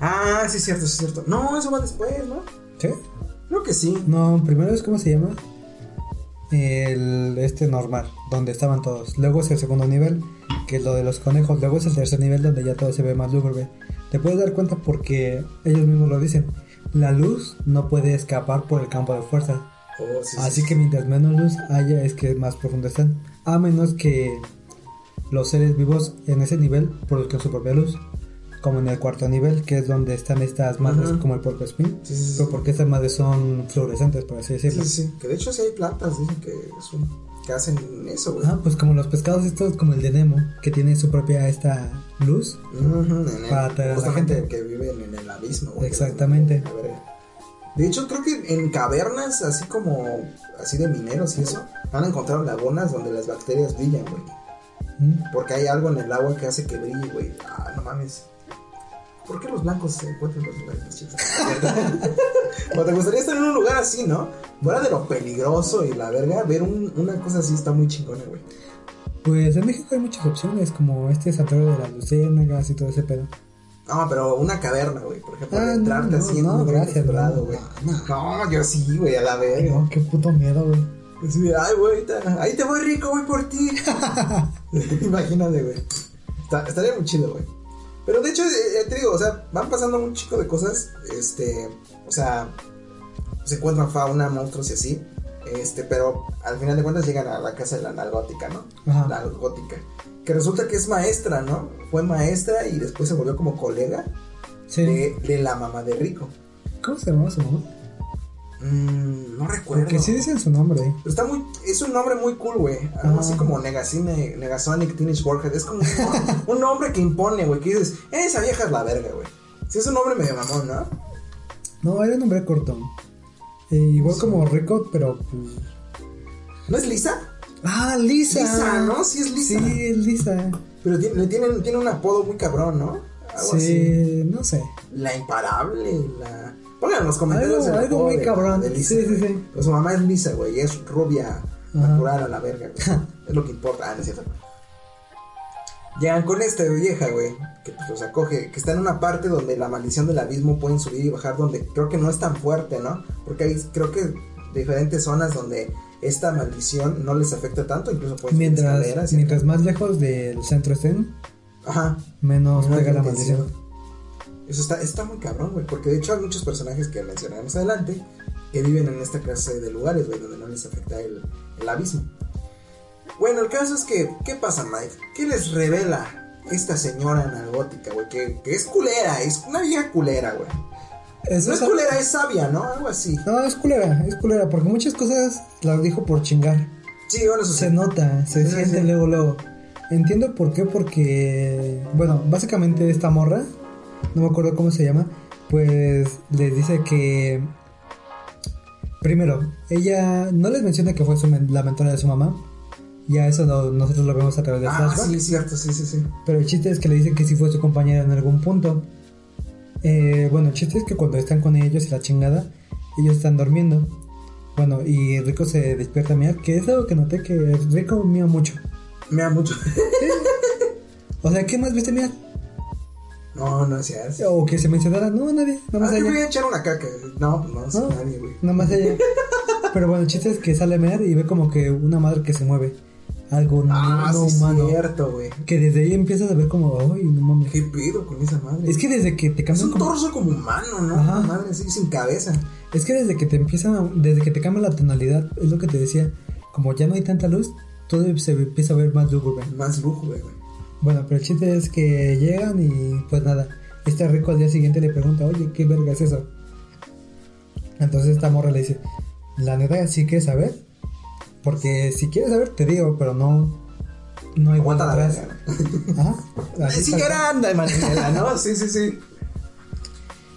Ah, sí, es cierto, sí, es cierto. No, eso va después, ¿no? ¿Sí? Creo que sí. No, primero es cómo se llama. El este normal, donde estaban todos. Luego es el segundo nivel, que es lo de los conejos. Luego es el tercer nivel, donde ya todo se ve más lúgubre. Te puedes dar cuenta porque ellos mismos lo dicen. La luz no puede escapar por el campo de fuerza. Oh, sí, sí, Así sí. que mientras menos luz haya, es que más profundo están. A menos que los seres vivos en ese nivel produzcan su propia luz. Como en el cuarto nivel, que es donde están estas madres como el porco espín. Sí. Pero porque estas madres son fluorescentes, por así Sí, decirlo. sí, sí. Que de hecho sí hay plantas, dicen que, es un- que hacen eso, güey. Ah, pues como los pescados estos, como el de Nemo, que tiene su propia esta luz. En el- Para atraer a la gente. que viven en el abismo, güey. Exactamente. A ver, De hecho, creo que en cavernas, así como, así de mineros y eso, han encontrado lagunas donde las bacterias brillan, güey. Mm. Porque hay algo en el agua que hace que brille, güey. Ah, no mames. ¿Por qué los blancos se encuentran en los lugares más chidos? o te gustaría estar en un lugar así, ¿no? Fuera de lo peligroso y la verga, ver un- una cosa así está muy chingona, güey. Pues en México hay muchas opciones, como este santuario de las luciérnagas y todo ese pedo. No, pero una caverna, güey. Por ejemplo, Ah, entrarte no, así en no, un lugar gracias, no, güey. no. No, yo sí, güey, a la verga. No, qué puto miedo, güey. Así de, ay, güey, ahí te voy rico, voy por ti. Imagínate, güey. Está- estaría muy chido, güey. Pero de hecho, eh, eh, te digo, o sea, van pasando un chico de cosas. Este, o sea, se encuentran fauna, monstruos y así. Este, pero al final de cuentas llegan a la casa de la nalgótica, ¿no? Ajá. La nalgótica. Que resulta que es maestra, ¿no? Fue maestra y después se volvió como colega Sí. de, de la mamá de Rico. ¿Cómo se llama su mamá? Mm, no recuerdo. Porque sí dicen su nombre. Pero está muy, es un nombre muy cool, güey. Algo Ah. así como Negacine, Negasonic Teenage Warhead. Es como un, un nombre que impone, güey. Que dices, esa vieja es la verga, güey. Sí, es un nombre medio mamón, ¿no? No, era un nombre corto. Eh, igual como Rico, pero pues... ¿No es Lisa? Ah, Lisa. Lisa, ¿no? Sí es Lisa. Sí, es Lisa. Pero tiene, le tienen, tiene un apodo muy cabrón, ¿no? Algo así. Sí, no sé. La imparable, la... Pongan en los comentarios Algo- el algo muy de- cabrón. de Lisa, Sí, sí, sí. Pues su mamá es Lisa, güey, es rubia Ajá. natural a la verga, güey. es lo que importa. Ah, no es cierto. Llegan con esta vieja, güey, que pues los acoge, que está en una parte donde la maldición del abismo pueden subir y bajar, donde creo que no es tan fuerte, ¿no? Porque hay, creo que diferentes zonas donde esta maldición no les afecta tanto, incluso pueden escaleras Mientras, mientras más lejos del centro estén, Ajá. menos Menos pega la maldición. Eso está, está muy cabrón, güey, porque de hecho hay muchos personajes que mencionaremos adelante que viven en esta clase de lugares, güey, donde no les afecta el, el abismo. Bueno, el caso es que, ¿qué pasa, Mike? ¿Qué les revela esta señora analgótica, güey? Que, que es culera, es una vieja culera, güey. Eso No es es- culera, es sabia, ¿no? Algo así. No, es culera, es culera, porque muchas cosas las dijo por chingar. Sí, bueno, eso Se sí. nota, se Sí, siente sí. luego, luego. Entiendo por qué, porque, bueno, básicamente esta morra, no me acuerdo cómo se llama, pues les dice que, primero, ella no les menciona que fue su men- la mentora de su mamá, ya eso lo- nosotros lo vemos a través de Ah, flashback, sí, cierto, sí, sí, sí. pero el chiste es que le dicen que sí fue su compañera en algún punto. Eh, bueno, el chiste es que cuando están con ellos y la chingada, ellos están durmiendo. Bueno, y Rico se despierta a mirar, que es algo que noté que Rico mía mucho. Me da mucho. O sea, ¿qué más viste mirar? No, no es cierto. O que se mencionara, no, nadie, nada más Ah, yo voy a echar una caca. No, pues no, No. nadie, güey. Nada más ella. Pero bueno, el chiste es que sale a mirar y ve como que una madre que se mueve. Algo no, Ah, no sí, humano. cierto, güey. Que desde ahí empiezas a ver como, ay, no mames. ¿Qué pedo con esa madre? Es que desde que te Es cambian un como- torso como humano, ¿no? Ajá. Una madre así, sin cabeza. Es que desde que te empiezan, a- desde que te cambia la tonalidad, es lo que te decía, como ya no hay tanta luz, todo se empieza a ver más lúgubre. Más lujo, güey. Bueno, pero el chiste es que llegan y pues nada, este rico al día siguiente le pregunta, oye, ¿qué verga es eso? Entonces esta morra le dice, la neta, ¿sí quieres saber? Porque si quieres saber, te digo, pero no, no hay Aguanta vuelta la atrás. así Sí, grande, Marinela, ¿no? Sí, sí, sí.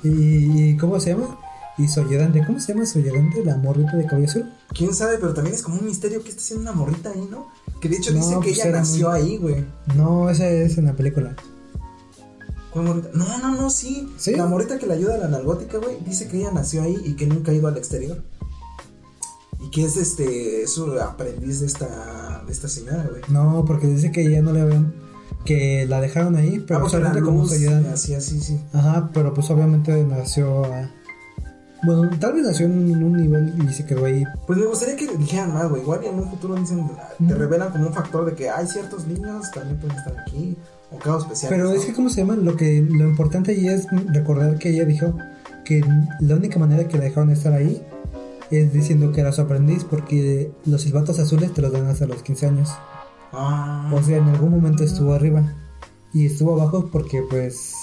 ¿Y, cómo se llama? Y Soyedante, ¿cómo se llama Soyedante? La morrita de cabello azul. Quién sabe, pero también es como un misterio que está haciendo una morrita ahí, ¿no? Que de hecho No, dice que pues ella nació muy- ahí, güey. No, esa es en la película. ¿Cuál morrita? No, no, no, sí. ¿Sí? La morrita que le ayuda a la analgótica, güey, dice que ella nació ahí y que nunca ha ido al exterior. Y que es este, es su aprendiz de esta, de esta señora, güey. No, porque dice que ya no le ven, que la dejaron ahí, pero Ah, solamente como luz, Soyedante. así, así, sí. Ajá, pero pues obviamente nació a... Bueno, tal vez nació en un nivel y se quedó ahí. Pues me gustaría que dijeran más, güey. Igual y en un futuro dicen, te revelan como un factor de que hay ciertos niños también pueden estar aquí. O casos especiales. Pero ¿no? es que, ¿cómo se llama? Lo que lo importante ahí es recordar que ella dijo que la única manera que la dejaron estar ahí es diciendo que era su aprendiz porque los silbatos azules te los dan hasta los 15 años. Ah, O sea, en algún momento estuvo arriba y estuvo abajo porque pues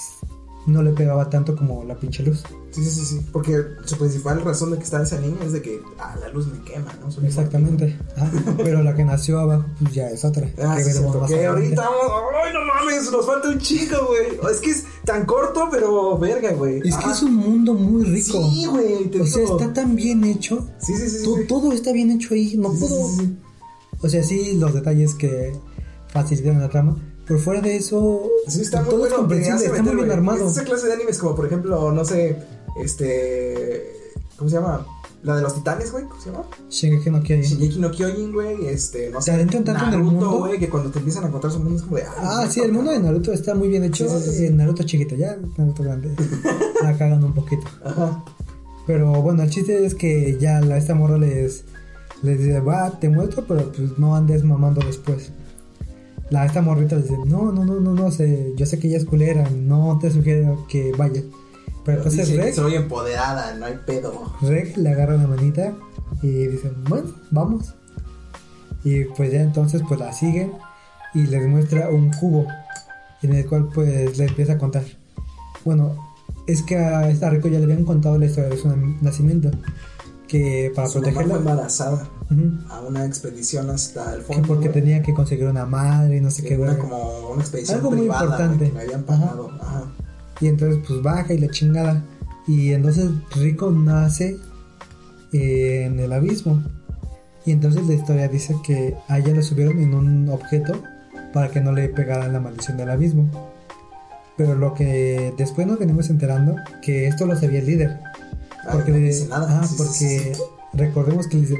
no le pegaba tanto como la pinche luz. sí, sí, sí, sí. Porque su principal razón de que está esa niña es de que, ah, la luz me quema, ¿no? Soy Exactamente. Ajá, Pero la que nació abajo pues ya es otra. Ah, que sí, ahorita vamos. ¡Ay, no mames! Nos falta un chico, güey. Es que es tan corto, pero verga, güey. Es que Ah, es un mundo muy rico. Sí, güey. O sea, está tan bien hecho. Sí, sí, sí. sí, To- sí. Todo está bien hecho ahí. No puedo. O sea, sí, los detalles que facilitan la trama. Pero fuera de eso, Sí, está muy todo bueno. es comprensible, te está muy bien armado. Es esa clase de animes como, por ejemplo, no sé, este... ¿Cómo se llama? La de los titanes, güey. ¿Cómo se llama? Shingeki no Kyojin. Shingeki no Kyojin, güey. Este, no Te sé. adentran tanto en el Naruto, mundo. güey, que cuando te empiezan a contar su mundo es como de... Ah, sí, el mundo de Naruto está muy bien hecho. Sí, sí, Naruto chiquito, ya Naruto grande. la cagan un poquito. Ajá. Pero bueno, el chiste es que ya la, esta morra les, les dice, va, te muestro, pero pues no andes mamando después. La esta morrita les dice, no, no, no, no, no, sé, yo sé que ella es culera, no te sugiero que vayas. Pero entonces Dice que Reg, soy empoderada, no hay pedo. Reg le agarra la manita y dicen, bueno, vamos. Y pues ya entonces pues la siguen y les muestra un cubo en el cual pues le empieza a contar. Bueno, es que a esta Rico ya le habían contado la historia de su nacimiento. Que para Su mamá fue protegerla... embarazada a una expedición hasta el que fondo. porque güey. tenía que conseguir una madre y no sé Que qué, era como una expedición Algo muy importante. le habían pagado. Ajá. Y entonces pues baja y la chingada. Y entonces Rico nace eh, en el abismo. Y entonces la historia dice que a ella lo subieron en un objeto para que no le pegara la maldición del abismo. Pero lo que después nos venimos enterando, que esto lo sabía el líder. Porque, no dice nada. ah, Sí, porque sí, recordemos que le dice,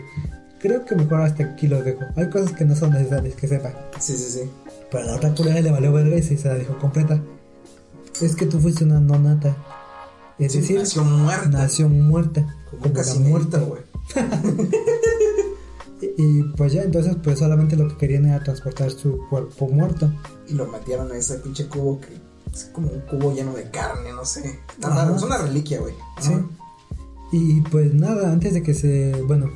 creo que mejor hasta aquí lo dejo. Hay cosas que no son necesarias que sepa. Sí, sí, sí. Pero la otra culera le valió verga y se la dejó completa. Es que tú fuiste una nonata. Es Sí, decir, nació muerta. nació muerta. Como Como casi muerta, güey. Y, y pues ya, entonces pues solamente lo que querían era transportar su cuerpo muerto. Y lo metieron a ese pinche cubo que es como un cubo lleno de carne, no sé. Raro, es una reliquia, güey. Sí. Y pues nada, antes de que se. Bueno,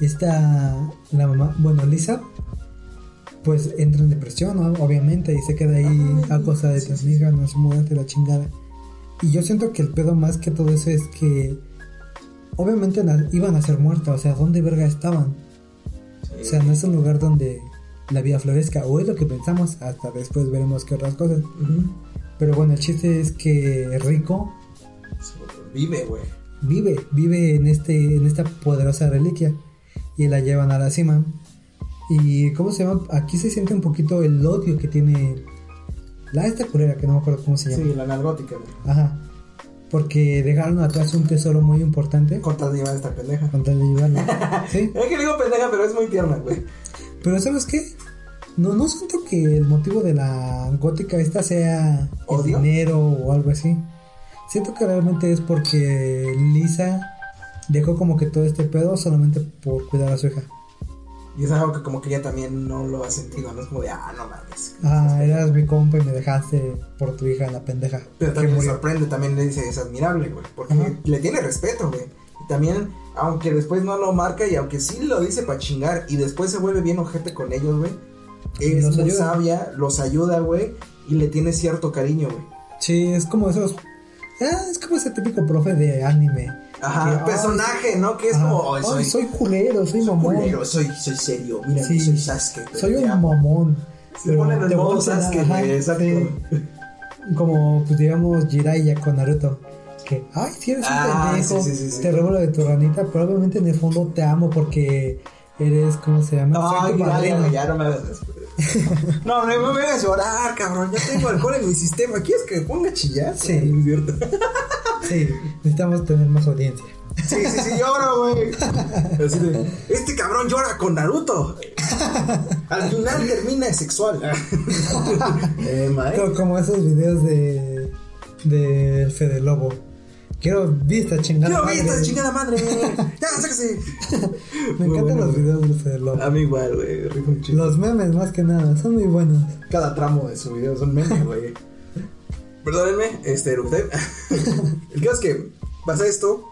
esta. La mamá. Bueno, Lisa. Pues entra en depresión, ¿no? obviamente, y se queda ahí a cosa de tus amigas, no se muerte la chingada. Y yo siento que el pedo más que todo eso es que. Obviamente iban a ser muertas, o sea, ¿dónde verga estaban? O sea, no es un lugar donde la vida florezca, o es lo que pensamos, hasta después veremos qué otras cosas. Pero bueno, el chiste es que Rico Vive, güey. Vive, vive en este, en esta poderosa reliquia y la llevan a la cima. Y cómo se llama, aquí se siente un poquito el odio que tiene la esta culera que no me acuerdo cómo se llama. Sí, la narcótica, güey. Ajá. Porque dejaron atrás un tesoro muy importante Con tal de llevar esta pendeja. con tal de llevarlo. ¿Sí? Es que digo pendeja, pero es muy tierna, güey. Pero ¿sabes qué? No, no siento que el motivo de la gótica esta sea el dinero o algo así. Siento que realmente es porque Lisa dejó como que todo este pedo solamente por cuidar a su hija. Y es algo que como que ella también no lo ha sentido, ¿no? Es como de, ah, no mames. Ah, eras mi compa y me dejaste por tu hija, la pendeja. Pero también me murió. sorprende, también le dice, es admirable, güey. Porque Ajá. le tiene respeto, güey. Y también, aunque después no lo marca y aunque sí lo dice para chingar y después se vuelve bien ojete con ellos, güey. Es los muy ayuda. sabia, los ayuda, güey. Y le tiene cierto cariño, güey. Sí, es como esos. Ah, es como ese típico profe de anime. Ajá, Que, personaje, ¿no? Que es como, Ay, "Ay, soy, soy culero, soy mamón. culero, soy, soy serio, mira, Sí. soy Sasuke. Soy un amo". mamón. Se ponen en te modo Sasuke, ajá, exacto. sí. Como, pues digamos, Jiraiya con Naruto. Que, ay, si eres Ah, un pendejo, sí, te robo lo de tu ranita, pero obviamente en el fondo te amo porque eres, ¿cómo se llama? Soy mira, padrino. ya, no me hagas. No, no me voy a llorar, cabrón. Ya tengo alcohol en mi sistema. ¿Quieres que me ponga a chillar? Sí. es cierto. Sí, necesitamos tener más audiencia. Sí, sí, sí, llora, güey. Así de, este cabrón llora con Naruto. Al final termina sexual. eh, Como esos videos de del Fede Lobo. Quiero vista chingada. Vi madre. esta chingada madre. Ya, sáquese. Me Muy encantan bueno, los videos del Fede Lobo. A mí igual, güey. rico un chingo. Los memes más que nada, son muy buenos. Cada tramo de su video es un meme, güey. Perdónenme, este, erupté. El caso es que pasa esto.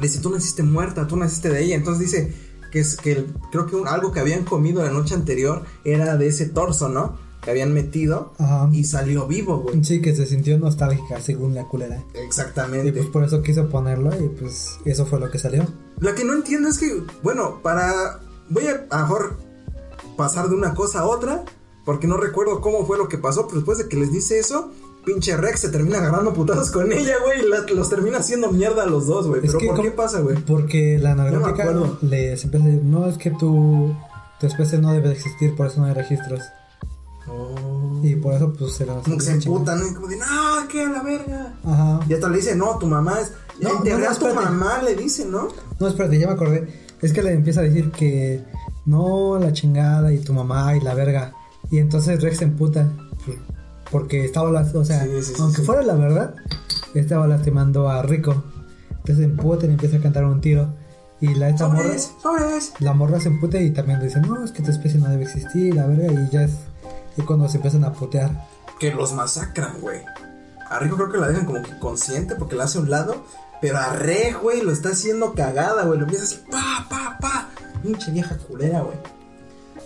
Le dice, tú naciste muerta, tú naciste de ella. Entonces dice que es que el- creo que un- algo que habían comido la noche anterior era de ese torso, ¿no? Que habían metido Ajá. y salió vivo, güey. Sí, que se sintió nostálgica según la culera. Y Exactamente. pues por eso quiso ponerlo y pues eso fue lo que salió. Lo que no entiendo es que, bueno, para. Voy a, mejor pasar de una cosa a otra, porque no recuerdo cómo fue lo que pasó, pero después de que les dice eso, pinche Rex se termina agarrando putados con ella, güey, y la- los termina haciendo mierda a los dos, güey. Es Pero que ¿por qué pasa, güey? Porque la narcótica acuerdo. les empieza a decir, no, es que tu, tu especie no debe de existir, por eso no hay registros. Y por eso pues se la Como que se emputan, ¿no? Y como de, no, que la verga. Ajá. Y hasta le dice, no, tu mamá es. No, No, no, a tu mamá, le dice, ¿no? No, espérate, ya me acordé. Es que le empieza a decir que no, la chingada y tu mamá y la verga. Y entonces Rex se emputa. pues, Porque estaba, las, o sea, Sí, sí, sí, aunque sí. fuera la verdad, estaba lastimando a Rico. Entonces se emputa y empieza a cantar un tiro. Y la esta morra, Sobres, la morra se emputa y también dice, no, es que tu especie no debe existir, la verga. Y ya es y cuando se empiezan a putear. que los masacran, güey. A Rico creo que la dejan como que consciente porque la hace a un lado. Pero a Re, güey, lo está haciendo cagada, güey. Lo empieza así, pa, pa, pa. Pinche vieja culera, güey.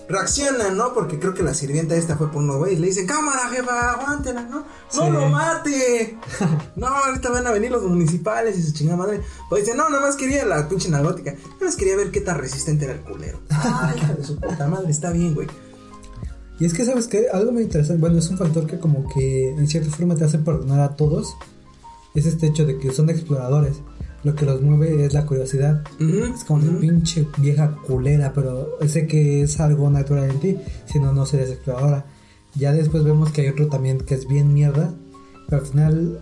Reacciona, ¿no? Porque creo que la sirvienta esta fue por unos güeyes. Le dicen, cámara, jefa, aguántela, ¿no? ¡No lo mate! no, ahorita van a venir los municipales y su chingada madre. Pues dice, no, nada más quería la pinche narcótica. Nada más quería ver qué tan resistente era el culero. Ay, hija de su puta madre, está bien, güey. Y es que, ¿sabes qué? Algo muy interesante, bueno, es un factor que como que en cierta forma te hace perdonar a todos. Es este hecho de que son exploradores. lo que los mueve es la curiosidad. Ujú, Es como de ujú. pinche vieja culera, pero sé que es algo natural en ti, si no, no serías exploradora. Ya después vemos que hay otro también que es bien mierda, pero al final...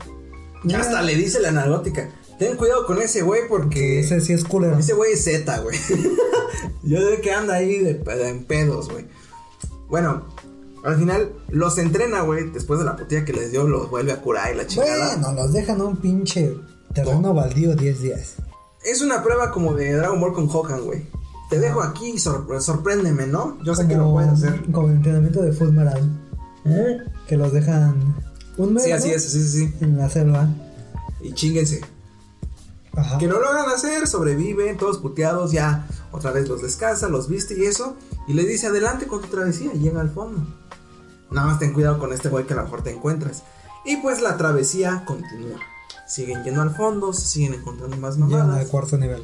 Ya hasta le dice la analótica. Ten cuidado con ese güey Que porque ese sí es culero. ese güey es Z, güey. Yo sé que anda ahí de, de- en pedos, güey. Bueno, al final los entrena, güey. Después de la putilla que les dio, los vuelve a curar y la chingada. Bueno, los dejan un pinche terreno baldío 10 días. Es una prueba como de Dragon Ball con Gohan, güey. Te dejo aquí y sor- sorpréndeme, ¿no? Yo sé que lo puedes hacer. Como el entrenamiento de Full Metal, que los dejan un mes Sí, así ¿no? es, sí, sí, sí. en la selva. Y chinguense. Ajá. Que no lo hagan hacer, sobreviven, todos puteados, ya otra vez los descansa, los viste y eso. Y le dice adelante con tu travesía y llega al fondo. Nada más ten cuidado con este güey que a lo mejor te encuentras. Y pues la travesía continúa. Siguen yendo al fondo, se siguen encontrando más Llegan al mamadas. cuarto nivel.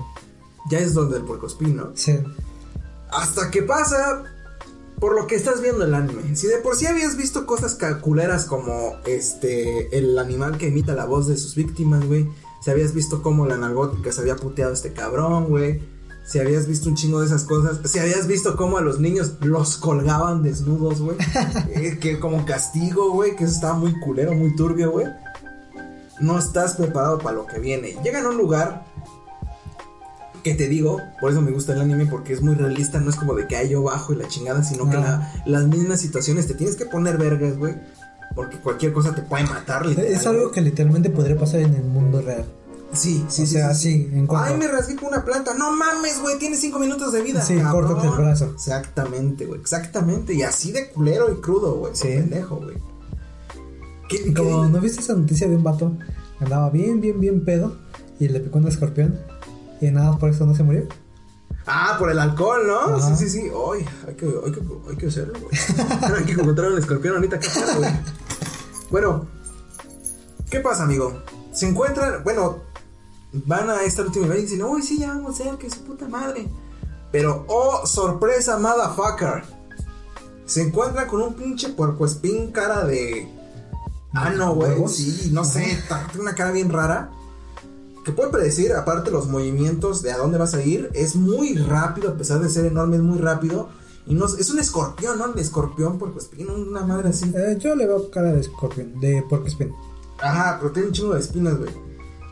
Ya es donde el puercoespino. Sí. Hasta que pasa por lo que estás viendo el anime. Si de por sí habías visto cosas calculeras como este el animal que imita la voz de sus víctimas, güey. Si habías visto cómo la nalgótica se había puteado a este cabrón, güey. Si habías visto un chingo de esas cosas. Si habías visto cómo a los niños los colgaban desnudos, güey. eh, que como castigo, güey. Que eso estaba muy culero, muy turbio, güey. No estás preparado para lo que viene. Llegan a un lugar que te digo, por eso me gusta el anime, porque es muy realista, no es como de que hay yo bajo y la chingada, sino que la- las mismas situaciones te tienes que poner vergas, güey, porque cualquier cosa te puede matar, literal, Es algo que literalmente podría pasar en el mundo real. Sí, sí, o sí. sea, sí, en. Ay, me rasgué con una planta. No mames, güey, tienes cinco minutos de vida. Sí, cabrón. córtate el brazo. Exactamente, güey, exactamente. Y así de culero y crudo, güey. Sí. Pendejo, güey. ¿Qué, Y como qué- no viste esa noticia de un vato andaba bien, bien, bien pedo y le picó un escorpión y nada por eso no se murió. Ah, por el alcohol, ¿no? Ajá. Sí, sí, sí. Ay, hay que, hay que, hay que hacerlo, güey. hay que encontrar un escorpión ahorita que hacer, güey. Bueno, ¿qué pasa, amigo? Se encuentran, bueno, van a esta última vez y dicen, uy, sí, ya vamos a ver que su puta madre. Pero, oh, sorpresa, motherfucker. Se encuentran con un pinche puercoespín cara de. Ah, no, güey. Sí, no sé, tiene una cara bien rara. Que puede predecir, aparte los movimientos de a dónde vas a ir, es muy rápido, a pesar de ser enorme, es muy rápido. Y no, es un escorpión, ¿no? El escorpión, puercoespín, una madre así. Eh, yo le veo cara de escorpión, de porcoespín. Ajá, pero tiene un chingo de espinas, güey.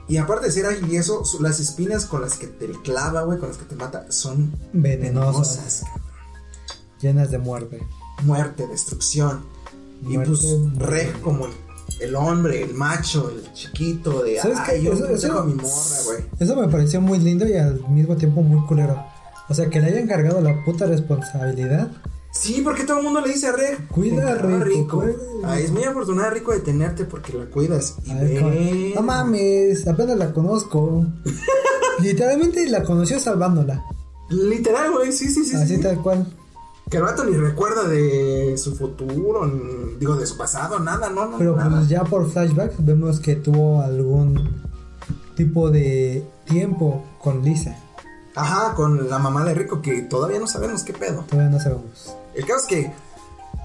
Y aparte de ser ágil y eso, las espinas con las que te clava, güey, con las que te mata, son Venenosas, venenosas, llenas de muerte. Muerte, destrucción. y pues, muerte. re como el, el hombre, el macho, el chiquito, de ¿Sabes ay, qué? yo Eso- a mi morra, güey. Eso me pareció muy lindo y al mismo tiempo muy culero. O sea, que le hayan cargado la puta responsabilidad. Sí, porque todo el mundo le dice a Reg. Cuida, "Te Rico, rico. cuida". Ay, es muy afortunada, Rico, de tenerte porque la cuidas. Y A ver, no mames, apenas la conozco. Literalmente la conoció salvándola. Literal, güey, sí, sí, sí. Así sí. tal cual. Que el vato ni recuerda de su futuro, ni- digo, de su pasado, nada, no, no. Pero nada. pues ya por flashback vemos que tuvo algún tipo de tiempo con Lisa. Ajá, con la mamá de Rico, que todavía no sabemos qué pedo. Todavía no sabemos. El caso es que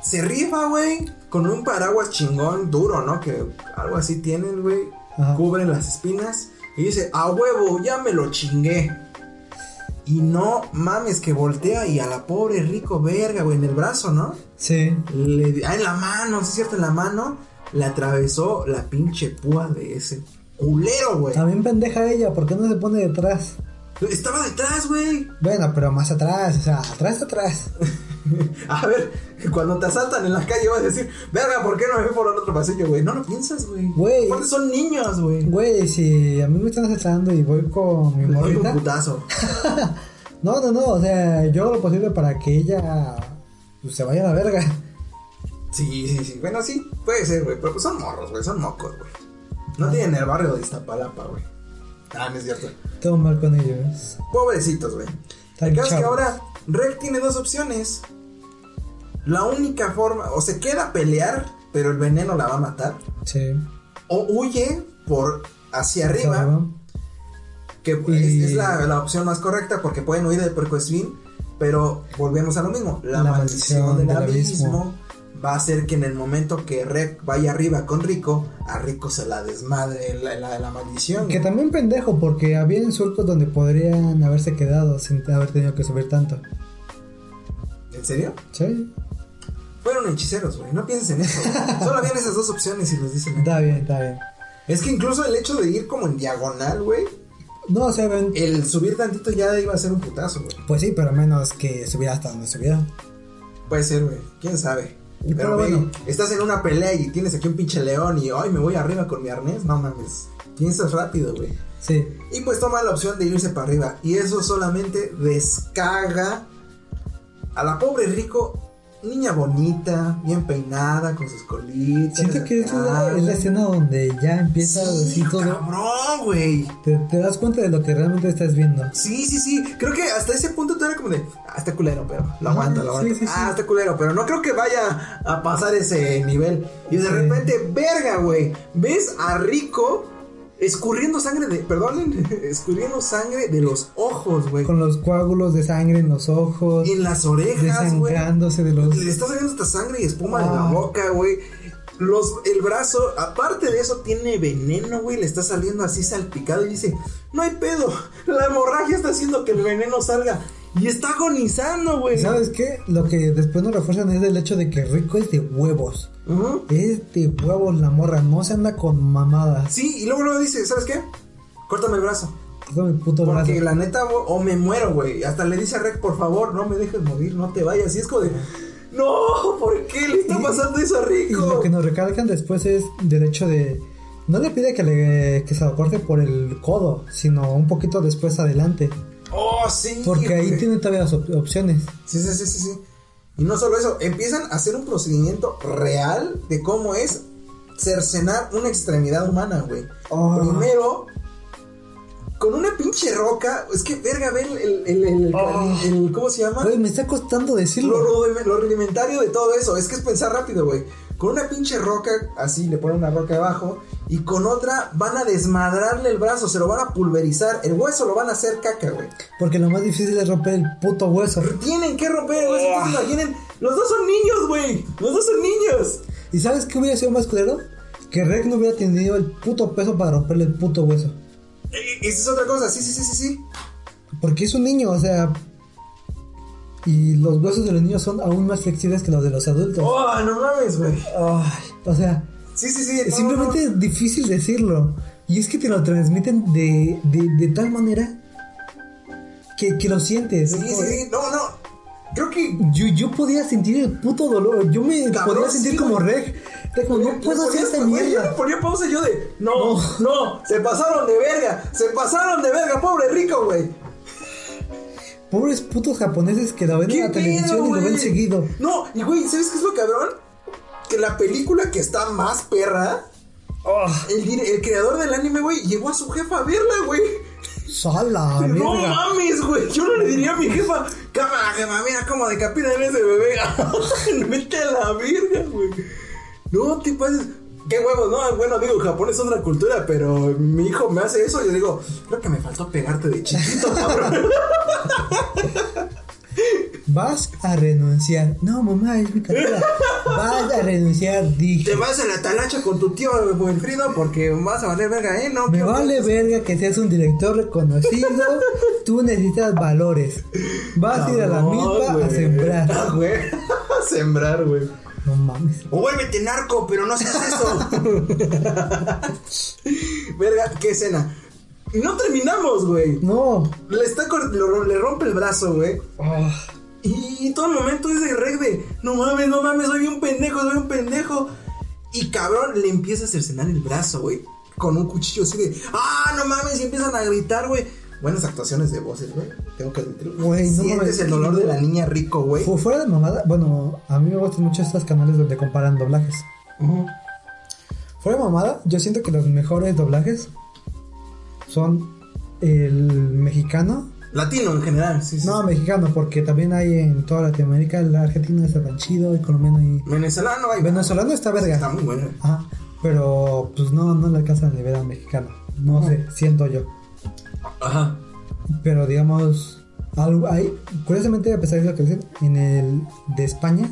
se rifa, güey, con un paraguas chingón duro, ¿no? Que algo así tienen, güey. Ajá. Cubre las espinas. Y dice, a huevo, ya me lo chingué. Y no mames, que voltea y a la pobre Rico, verga, güey, en el brazo, ¿no? Sí. Le, ah, en la mano, sí es cierto, en la mano le atravesó la pinche púa de ese culero, güey. También pendeja ella, ¿por qué no se pone detrás? Estaba detrás, güey. Bueno, pero más atrás, o sea, atrás, atrás. A ver, cuando te asaltan en la calle vas a decir, verga, ¿por qué no me fui por el otro pasillo, güey? No lo piensas, güey. Güey. Aparte son niños, güey. Güey, si a mí me están asaltando y voy con mi Les doy un morrita. putazo. No, no, no, o sea, yo hago lo posible para que ella pues, se vaya a la verga. Sí, sí, sí. Bueno, sí, puede ser, güey. Pero pues son morros, güey. Son mocos, güey. No tienen el barrio de Iztapalapa, güey. Ah, no es cierto. Todo mal con ellos. Pobrecitos, güey. El caso es que ahora Rek tiene dos opciones. La única forma, o se queda a pelear, pero el veneno la va a matar. Sí. O huye por hacia arriba, que Y- es, es la, la opción más correcta porque pueden huir del puercoespín, pero volvemos a lo mismo. La, La maldición maldición del, abismo, va a hacer que en el momento que Rec vaya arriba con Rico, a Rico se la desmadre la, la, la maldición. Que también pendejo, porque había surcos donde podrían haberse quedado sin haber tenido que subir tanto. ¿En serio? Sí. Fueron hechiceros, güey. No pienses en eso. Solo habían esas dos opciones y los dicen. Está bien, está bien. Es que incluso el hecho de ir como en diagonal, güey. No, o sea, ven, El subir tantito ya iba a ser un putazo, güey. pues sí, pero menos que subiera hasta donde subiera. Puede ser, güey. ¿Quién sabe? Y Pero, güey, bueno. estás en una pelea y tienes aquí un pinche león y, ay, me voy arriba con mi arnés. No mames. Piensas rápido, güey. Sí. Y pues toma la opción de irse para arriba. Y eso solamente descarga a la pobre Rico, niña bonita, bien peinada, con sus colitas. Siento que es la, es la güey. escena donde ya empieza Sí, así todo. cabrón, güey. Te, te das cuenta de lo que realmente estás viendo. Sí, sí, sí. Creo que hasta ese punto tú era como de, ah, está culero, pero lo aguanto, lo sí, aguanto. sí, sí. ah, está culero, pero no creo que vaya a pasar ese nivel. Y de repente, verga, güey. ¿Ves a Rico escurriendo sangre de, perdonen, escurriendo sangre de los ojos, güey? Con los coágulos de sangre en los ojos, En las orejas, güey. desangrándose de los. Le está saliendo esta sangre y espuma de la Ah. boca, güey. Los, el brazo, aparte de eso, tiene veneno, güey. Le está saliendo así salpicado y dice: No hay pedo. La hemorragia está haciendo que el veneno salga. Y está agonizando, güey. ¿Sabes qué? Lo que después nos refuerzan es el hecho de que Rico es de huevos. Ujú. Es de huevos la morra, no se anda con mamadas. Sí, y luego luego dice: ¿Sabes qué? Córtame el brazo. Mi puto brazo. Porque la neta, o me muero, güey. Hasta le dice a Rec: Por favor, no me dejes morir, no te vayas. Y es como de: No, ¿por qué le está Y- pasando eso a Y Rico? lo que nos recalcan después es del hecho de. No le pide que, le, que se lo corte por el codo, sino un poquito después adelante. Oh, sí. Porque ahí tiene todavía las op- opciones. Sí, sí, sí, sí, sí. Y no solo eso, empiezan a hacer un procedimiento real de cómo es cercenar una extremidad humana, güey. Oh. Primero, con una pinche roca, es que verga, ver el, el, el, el- Oh. el- ¿cómo se llama? Güey, me está costando Lo, decirlo. rudime- lo rudimentario de todo eso, es que es pensar rápido, güey. Con una pinche roca, así le ponen una roca abajo, y con otra van a desmadrarle el brazo, se lo van a pulverizar, el hueso lo van a hacer caca, güey. Porque lo más difícil es romper el puto hueso. Tienen que romper el hueso, entonces imaginen, los dos son niños, güey, los dos son niños. ¿Y sabes qué hubiera sido más culero? Que Rex no hubiera tenido el puto peso para romperle el puto hueso. Eh, Esa es otra cosa, sí, sí, sí, sí, sí. Porque es un niño, o sea. Y los huesos de los niños son aún más flexibles que los de los adultos. Oh, no mames, güey. Ay, o sea, Sí, sí, sí. no, simplemente no. es difícil decirlo. Y es que te lo transmiten de, de, de tal manera que, que lo sientes. Sí, sí, sí, no, no. Creo que. Yo, yo podía sentir el puto dolor. Yo me Cabrón, podía sentir sí, como. Reg. Como, no puedo hacer esta güey, Yo le mierda. ponía pausa yo de. No, no, se pasaron de verga. Se pasaron de verga, pobre rico, güey. Pobres putos japoneses que lo ven en ¿Qué la televisión y lo ven seguido. No, y güey, ¿sabes qué es lo cabrón? Que la película que está más perra. El, dire- el creador del anime, güey, llevó a su jefa a verla, güey. Sala, No mames, güey. Yo no le diría a mi jefa, cámara, jefa, mira cómo decapitan ese bebé. Vete a la verga, güey. No te pases. Qué huevos, ¿no? Bueno, digo, Japón es otra cultura, pero mi hijo me hace eso y yo digo, creo que me faltó pegarte de chiquito, cabrón. Vas a renunciar. No, mamá, es mi carrera. Vas a renunciar, dije. Te vas a la talacha con tu tío Wilfrido porque vas a valer verga, ¿eh? No, Me vale verga que seas un director reconocido. Tú necesitas valores. Vas a ir a la milpa a sembrar. Ah, güey. A sembrar, güey. No mames. O vuélvete narco, pero no seas eso. Verga, qué escena. Y no terminamos, güey. No. Le, está le rompe el brazo, güey. Ah, Y todo el momento es de reg de, no mames, no mames, soy un pendejo, soy un pendejo. Y cabrón, le empieza a cercenar el brazo, güey. Con un cuchillo así de, ah, no mames, y empiezan a gritar, güey. Buenas actuaciones de voces, güey. Tengo que admitirlo. Güey, no Sientes el dolor de la niña rico, güey. fu- fuera de mamada, bueno, a mí me gustan mucho estos canales donde comparan doblajes. Ujú. Fuera de mamada, yo siento que los mejores doblajes son el mexicano. Latino en general, sí, sí. No, mexicano, porque también hay en toda Latinoamérica. El argentino está tan chido, el colombiano y. Venezolano, hay. Venezolano está verga. Está muy bueno. Ajá, pero pues no, no le alcanza el nivel al mexicano. No sé, siento yo. Ajá. Pero digamos, algo hay, curiosamente, a pesar de lo que dicen, en el de España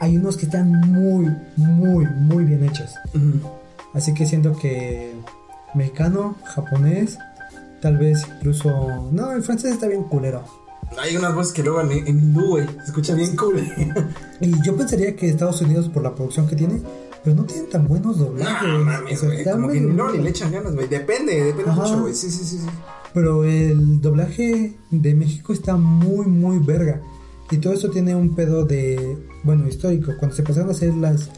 hay unos que están muy, muy, muy bien hechos. Ujú. Así que siento que mexicano, japonés, tal vez incluso... No, el francés está bien culero. Hay unas voces que luego en, en hindú, güey. Se escucha bien cool. Y yo pensaría que Estados Unidos, por la producción que tiene, pero no tienen tan buenos doblajes. no mames, O sea, güey. Como que no, ni le echan ganas, güey. Depende, depende Ajá. mucho, güey. Sí, sí, sí, sí. Pero el doblaje de México está muy, muy verga. Y todo eso tiene un pedo de, bueno, histórico. Cuando se empezaron a hacer las...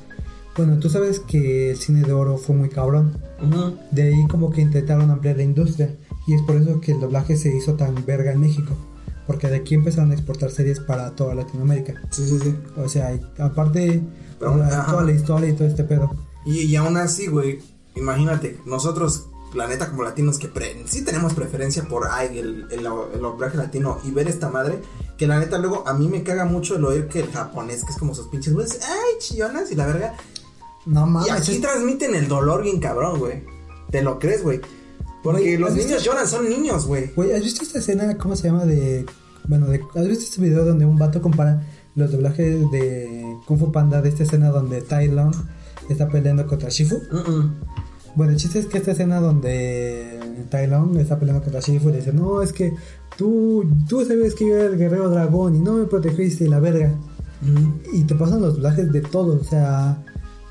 Bueno, tú sabes que el cine de oro fue muy cabrón. Ujú. De ahí como que intentaron ampliar la industria. Y es por eso que el doblaje se hizo tan verga en México. Porque de aquí empezaron a exportar series para toda Latinoamérica. Sí, sí, sí. O sea, y aparte, Pero, ajá. toda la historia y todo este pedo. Y, y aún así, güey, imagínate, nosotros, la neta, como latinos, que pre- sí tenemos preferencia por ay, el, el, el doblaje latino y ver esta madre, que la neta, luego a mí me caga mucho el oír que el japonés, que es como sus pinches, güey, ay, chillonas y la verga. No Y mames. aquí es- transmiten el dolor bien cabrón, güey. ¿Te lo crees, güey? Porque los ¿has niños visto? lloran, son niños, güey. Güey, ¿has visto esta escena? ¿Cómo se llama? De. Bueno, de, ¿has visto este video donde un vato compara los doblajes de Kung Fu Panda de esta escena donde Tai Long está peleando contra Shifu? Mm-mm. Bueno, el chiste es que esta escena donde Tai Long está peleando contra Shifu y le dice: No, es que tú, tú sabes que yo era el guerrero dragón y no me protegiste y la verga. Mm. Y te pasan los doblajes de todo, o sea,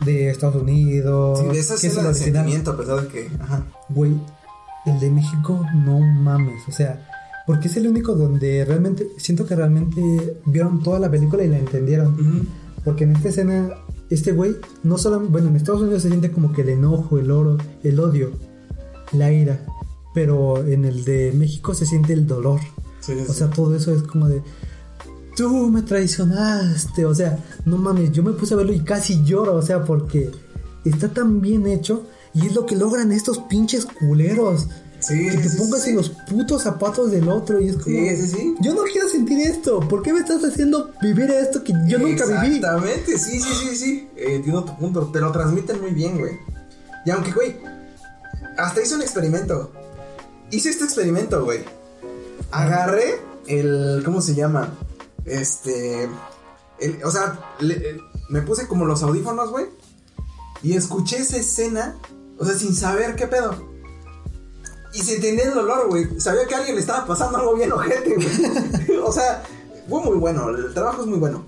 de Estados Unidos. Sí, de esa que es escena el de sentimiento, de que, ajá. Güey, el de México, no mames. O sea, porque es el único donde realmente, siento que realmente vieron toda la película y la entendieron. Ujú. Porque en esta escena, este güey, no solo, bueno, en Estados Unidos se siente como que el enojo, el oro, el odio, la ira. Pero en el de México se siente el dolor. Sí, sí, O sea, todo eso es como de. Tú me traicionaste. O sea, no mames, yo me puse a verlo y casi lloro. O sea, porque está tan bien hecho. Y es lo que logran estos pinches culeros. Sí, que te sí, pongas sí. en los putos zapatos del otro. Y es como. Sí, sí, sí. Yo no quiero sentir esto. ¿Por qué me estás haciendo vivir esto que yo nunca viví? Exactamente, sí, sí, sí, sí. Eh, entiendo tu punto. Te lo transmiten muy bien, güey. Y aunque, güey, hasta hice un experimento. Hice este experimento, güey. Agarré el. ¿Cómo se llama? Este. el- o sea, le- eh, me puse como los audífonos, güey. Y escuché esa escena. O sea, sin saber qué pedo. Y se entendía el dolor, güey. Sabía que a alguien le estaba pasando algo bien ojete, güey. o sea, fue muy bueno. El trabajo es muy bueno.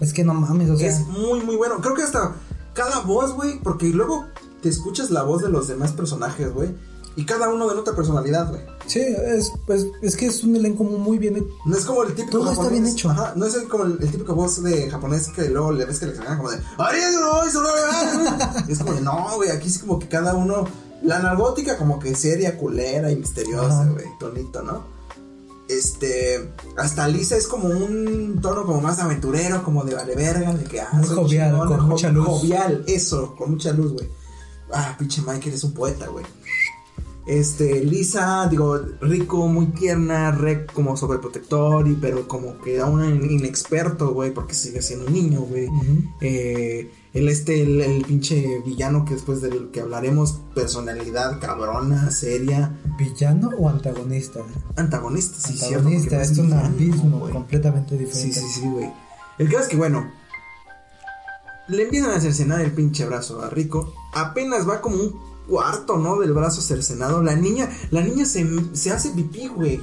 Es que no mames, o sea. Es muy, muy bueno. Creo que hasta cada voz, güey, porque luego te escuchas la voz de los demás personajes, güey. Y cada uno de otra personalidad, güey. Sí, es, pues, es que es un elenco muy bien hecho. No es como el típico Todo está bien hecho. Ajá, no es el- como el, el típico voz de japonés que luego le ves que le exageran como de. Es como de, no, güey, aquí sí como que cada uno. La analgótica como que seria, culera y misteriosa, güey. Tonito, ¿no? Este. Hasta Lisa es como un tono como más aventurero, como de vale verga, de que. Ah, Muy jovial, chingón, con jo- mucha luz. Jovial, eso, con mucha luz, güey. Ah, pinche Mike, eres un poeta, güey. Este, Lisa, digo, rico, muy tierna, Rec como sobreprotector, y pero como que aún in- inexperto, güey, porque sigue siendo un niño, güey. Eh, el este, el, el pinche villano que después del que hablaremos, personalidad cabrona, seria, ¿Villano o antagonista? antagonista, sí, cierto, antagonista, porque no es un villano, abismo completamente Sí, diferente. sí, sí, güey. El caso es que, bueno, le empiezan a cercenar el pinche brazo a Rico. Apenas va como un cuarto, ¿no? Del brazo cercenado. La niña, la niña se, se hace pipí, güey.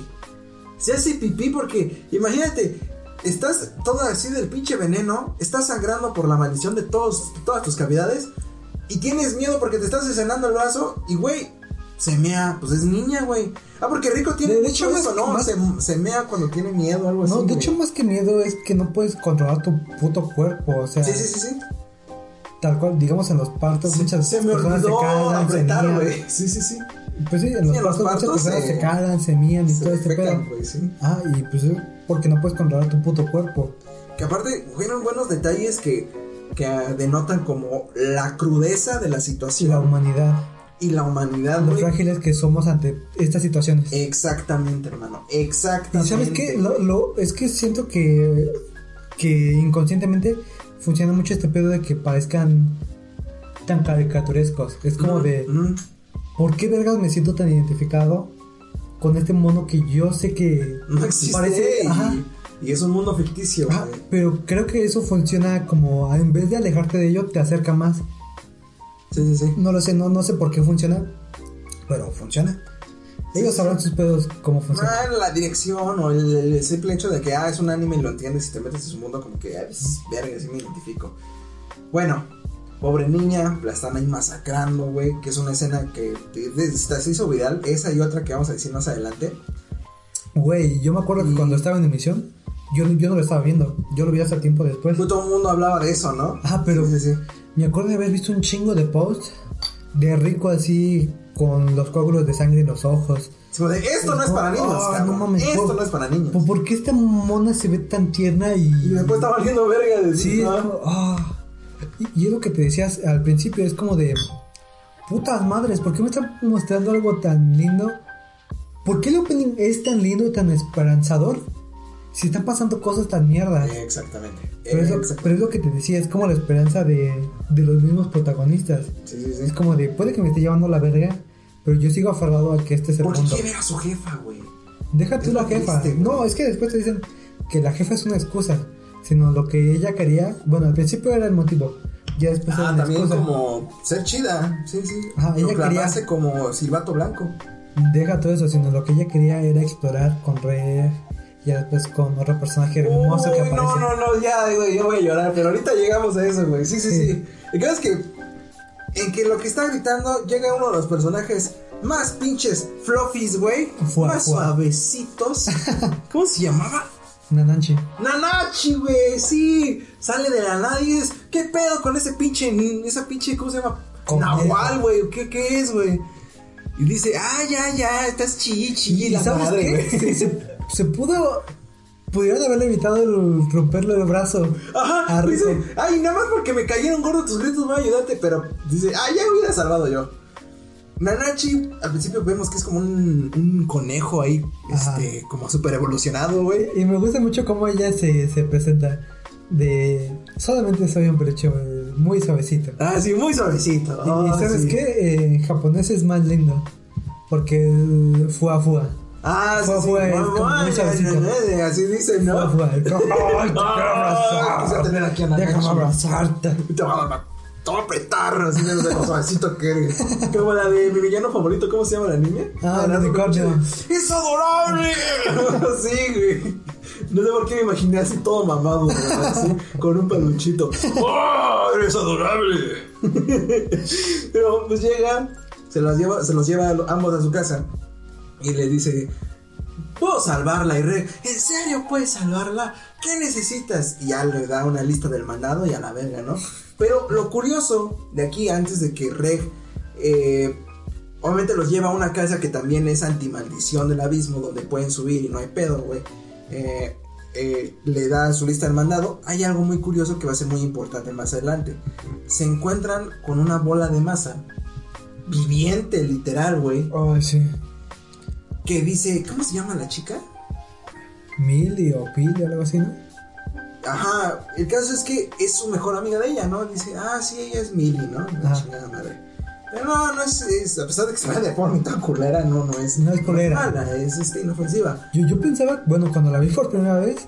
Se hace pipí porque, imagínate, estás toda así del pinche veneno, estás sangrando por la maldición de todos, todas tus cavidades y tienes miedo porque te estás cercenando el brazo y, güey, se mea, pues es niña, güey. Ah, porque Rico tiene De hecho, eso, ¿no? más- Se, se mea cuando tiene miedo, algo así. No, de güey. hecho, más que miedo es que no puedes controlar tu puto cuerpo. O sea, Sí, sí, sí, sí. Tal cual, digamos en los partos, Se, muchas se me personas se cagan, se apretar, güey. Sí, sí, sí. Pues sí, en los en los partos, muchas personas se- se cagan, se mían y Se todo este pedo. sí. Ah, y pues es porque no puedes controlar tu puto cuerpo. Que aparte fueron buenos detalles que, que denotan como la crudeza de la Y situación la humanidad, y la humanidad, lo frágiles que somos ante estas situaciones. Exactamente, hermano. Y Exactamente. sabes qué, lo, lo- es que siento que, que inconscientemente funciona mucho este pedo de que parezcan tan caricaturescos. Es como de. ¿por qué vergas me siento tan identificado con este mono que yo sé que No existe. parece, y- ajá, Y es un mundo ficticio, Ah, pero creo que eso funciona como, en vez de alejarte de ello, te acerca más. Sí, sí, sí. No lo sé, no, no sé por qué funciona, pero funciona. Ellos sabrán sus pedos cómo funciona. Ah, la dirección o el, el simple hecho de que ah, es un anime y lo entiendes y te metes en su mundo, como que, ah, pues, verga, sí me identifico. Bueno, pobre niña, la están ahí masacrando, güey, que es una escena que se hizo viral. Esa y otra que vamos a decir más adelante. Güey, yo me acuerdo que cuando estaba en emisión, yo, yo no lo estaba viendo, yo lo vi hasta tiempo después. Pues todo el mundo hablaba de eso, ¿no? Ah, pero Sí, sí, sí. me acuerdo de haber visto un chingo de posts de Rico así con los coágulos de sangre en los ojos. Esto no es para niños, no mames, esto no es para niños. ¿Por, qué esta mona se ve tan tierna y... Y después está valiendo verga de Sí, ah. Y, y es lo que te decías al principio, es como de... Putas madres, ¿por qué me están mostrando algo tan lindo? ¿Por qué el opening es tan lindo y tan esperanzador? Si están pasando cosas tan mierdas. Exactamente. Pero es, lo, Exactamente. pero es lo que te decía, es como la esperanza de, de los mismos protagonistas. Sí, sí, sí. Es como de, puede que me esté llevando la verga, pero yo sigo aferrado a que este es el ¿Por punto. qué ver a su jefa, güey? Déjate Es la jefa. triste, no, es que después te dicen que la jefa es una excusa, sino lo que ella quería. Bueno, al principio era el motivo, ya después era Ah, una también excusa. como ser chida, sí, sí. Ajá, ella quería- como silbato blanco. Deja todo eso, sino lo que ella quería era explorar con Red, ya después con otro personaje hermoso que Uy, aparece. no, no, no, ya, güey, yo voy a llorar, pero ahorita llegamos a eso, güey. Sí, sí, sí. Sí. El caso es que en que lo que está gritando llega uno de los personajes más pinches fluffies, güey. Más suavecitos. ¿Cómo se llamaba? Nananchi. Nanachi, güey, sí. Sale de la nada y dices, ¿qué pedo con ese pinche, esa pinche, ¿cómo se llama? Nahual, güey, ¿qué, ¿qué es, güey? Y dice, ah, ya, ya, estás ¿Y la sabes madre, qué? güey. Se, se- se pudo. Pudieron haberle evitado el romperle el brazo. Ajá, dice, ay, nada más porque me cayeron gordos tus gritos voy a ayudarte, pero dice, ah, ya hubiera salvado yo. Nanachi, al principio vemos que es como un, un conejo ahí, Ajá. este, como súper evolucionado, güey. Y me gusta mucho cómo ella se, se presenta. De. Solamente soy un peluche eh, muy suavecito. Ah, sí, muy suavecito. Y- Ah, sabes sí. qué? Eh, en japonés es más lindo. Porque fua fua. Ah, sí, sí. Así dicen, Fua ¿no? Ay, te quiero quise tener aquí a. Nanachi. Déjame abrazarte. Te va a dar todo petarro, así de lo suavecito que eres. Como la de mi villano favorito, ¿cómo se llama la niña? Ah, el unicornio. ¡Es adorable! sí, güey. No sé por qué me imaginé así todo mamado, así, con un peluchito. ¡Oh, eres adorable! Pero pues llega, se los lleva, se los lleva a ambos a su casa y le dice, puedo salvarla y Reg, ¿en serio puedes salvarla? ¿Qué necesitas? Y ya le da una lista del mandado y a la verga, ¿no? Pero lo curioso de aquí, antes de que Reg, eh, obviamente los lleva a una casa que también es antimaldición del abismo, donde pueden subir y no hay pedo, güey. Eh, eh, le da su lista del mandado. Hay algo muy curioso que va a ser muy importante más adelante. Se encuentran con una bola de masa viviente, literal, güey. Ay, sí. Que dice, ¿cómo se llama la chica? Mili o Pili o algo así, ¿no? Ajá, el caso es que es su mejor amiga de ella, ¿no? Dice, ah, sí, ella es Millie, ¿no? La chingada madre. Pero no, no es, es- a pesar de que se vea de forma tan culera, no, no es. No es culera. mala, es este, inofensiva. Yo, yo pensaba, bueno, cuando la vi por primera vez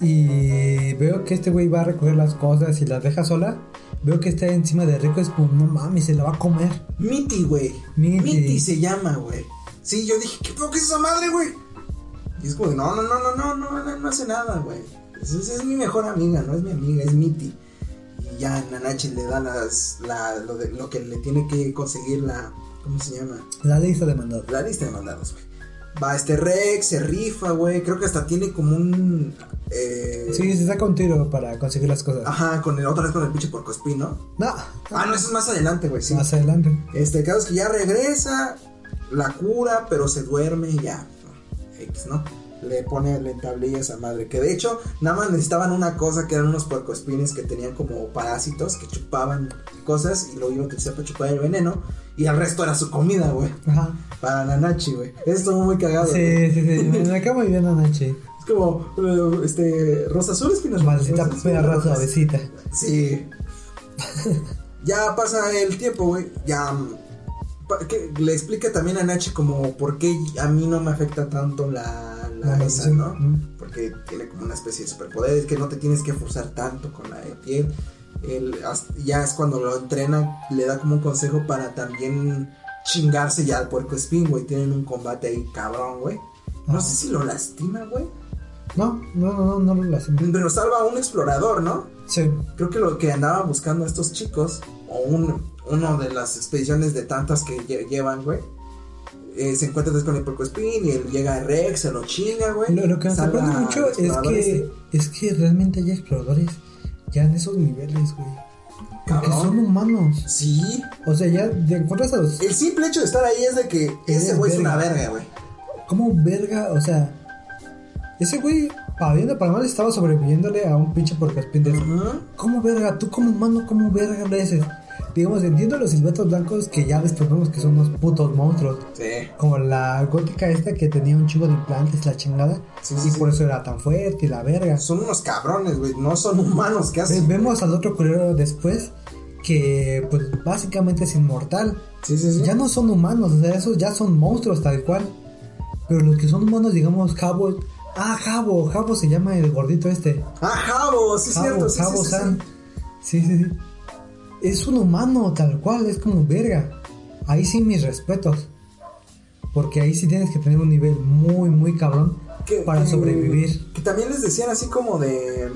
y veo que este güey va a recoger las cosas y las deja sola, veo que está encima de Rico, es como, no mames, se la va a comer. Mitty, güey. Mitty. Mitty se llama, güey. Sí, yo dije, ¿qué pedo que es esa madre, güey? Y es como, no, no, no, no, no, no, no, no hace nada, güey. Es, mi mejor amiga, no es mi amiga, es Mitty. Y ya Nanachi le da las, la, lo, de, lo que le tiene que conseguir la, ¿cómo se llama? La lista de mandado. La lista de mandados, güey. Va este Rex, se rifa, güey. Creo que hasta tiene como un. Eh, Sí, se saca un tiro para conseguir las cosas. Ajá, con el, otra vez con el pinche porcospín, ¿no? No, Ah, no, eso es más adelante, güey, sí. más adelante. Este, el caso es que ya regresa, la cura, pero se duerme y ya. X, ¿no? Le pone le tablilla a esa madre. Que de hecho, nada más necesitaban una cosa que eran unos puercoespines que tenían como parásitos que chupaban cosas y lo iba a utilizar para chupar el veneno. Y el resto era su comida, güey. Ajá. Para Nanachi, güey. Estuvo muy cagado. Sí, güey. sí, sí. Me, acabo muy bien anoche. Es como, eh, este, Rosa Azul, espinas Maldita rosas, perra rojas. suavecita. Sí. ya pasa el tiempo, güey. Ya. Que le explica también a Nachi como por qué a mí no me afecta tanto la, la La esa. ¿no? Mm. Porque que tiene como una especie de superpoderes, que no te tienes que forzar tanto con la piel. Él, ya es cuando lo entrena, le da como un consejo para también chingarse ya al puerco espín, güey. Tienen un combate ahí cabrón, güey. No sé si lo lastima, güey. No, no, no, no, no lo lastima. Pero salva a un explorador, ¿no? Sí. Creo que lo que andaban buscando estos chicos, o un, uno de las expediciones de tantas que llevan, güey. Eh, se encuentra con el puerco espín y él llega a Rex, se lo chinga, güey. Lo, que me sorprende mucho es que, es que realmente hay exploradores ya en esos niveles, güey. Porque son humanos. Sí. O sea, ya de encuentras a los. El simple hecho de estar ahí es de que ese güey es una verga, güey. ¿Cómo verga? O sea, ese güey, para bien o para mal, estaba sobreviviéndole a un pinche porcaspín de eso. ¿Cómo verga? Tú como humano, ¿cómo verga le haces? Digamos, entiendo los silbatos blancos que ya después vemos que son unos putos monstruos. Sí. Como la gótica esta que tenía un chivo de implantes, la chingada. Sí, y por eso era tan fuerte y la verga. Son unos cabrones, güey. No son humanos. ¿Qué hacen? Vemos al otro culero después que, pues, básicamente es inmortal. Sí, sí, sí. Ya no son humanos, o sea, esos ya son monstruos tal cual. Pero los que son humanos, digamos, Jabo. Ah, Jabo, Jabo se llama el gordito este. Ah, Jabo, sí, Jabo, cierto. Sí, Jabo San. Sí, sí, sí. Es un humano tal cual, es como verga. Ahí sí mis respetos. Porque ahí sí tienes que tener un nivel muy, muy cabrón para sobrevivir. Que también les decían así como de.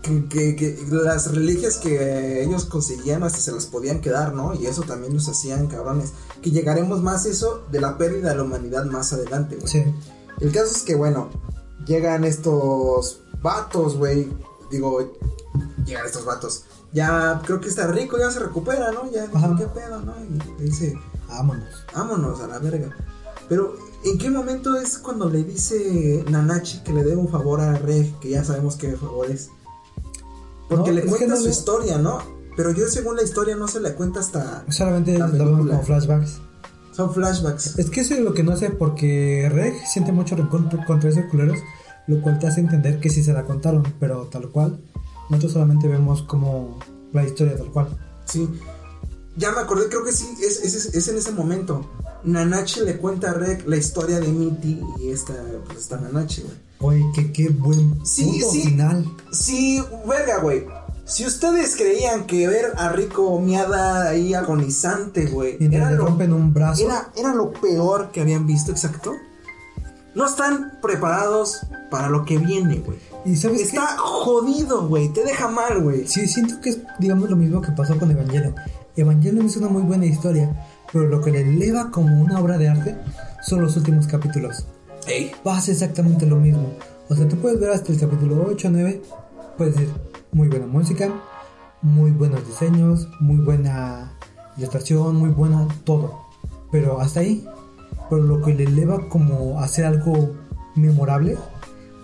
Que, que, las reliquias que ellos conseguían hasta se las podían quedar, ¿no? Y eso también los hacían cabrones. Que llegaremos más eso de la pérdida de la humanidad más adelante, güey. Sí. El caso es que, bueno, llegan estos vatos, güey. Digo, llegan estos vatos. Ya creo que está rico, ya se recupera, ¿no? Ya dice, ¿qué pedo, no? Y dice, vámonos. Vámonos a la verga. Pero, ¿en qué momento es cuando le dice Nanachi que le debe un favor a Reg, que ya sabemos qué favor es? Porque le cuenta su historia, ¿no? Pero yo según la historia no se le cuenta hasta... Solamente como flashbacks. Son flashbacks. Es que eso es lo que no sé, porque Reg siente mucho rencor contra esos culeros, lo cual te hace entender que sí se la contaron, pero tal cual, nosotros solamente vemos como la historia tal cual. Sí. Ya me acordé, creo que sí, es, es, es en ese momento. Nanache le cuenta a Reg la historia de Mitty y esta, pues esta Nanache, güey. Oye, qué, qué buen sí, sí, final. Sí, verga, güey. Si ustedes creían que ver a Rico miada ahí agonizante, güey. Era, lo, rompen un brazo. Era, era lo peor que habían visto, exacto. No están preparados para lo que viene, güey. ¿Y sabes Está jodido, güey. Te deja mal, güey. Sí, siento que es, digamos, lo mismo que pasó con Evangelion. Evangelion es una muy buena historia, pero lo que le eleva como una obra de arte son los últimos capítulos. ¿Eh? Pasa exactamente lo mismo. O sea, tú puedes ver hasta el capítulo 8 o 9, puedes decir, muy buena música, muy buenos diseños, muy buena ilustración, muy buena todo. Pero hasta ahí. Pero lo que le eleva como hacer algo memorable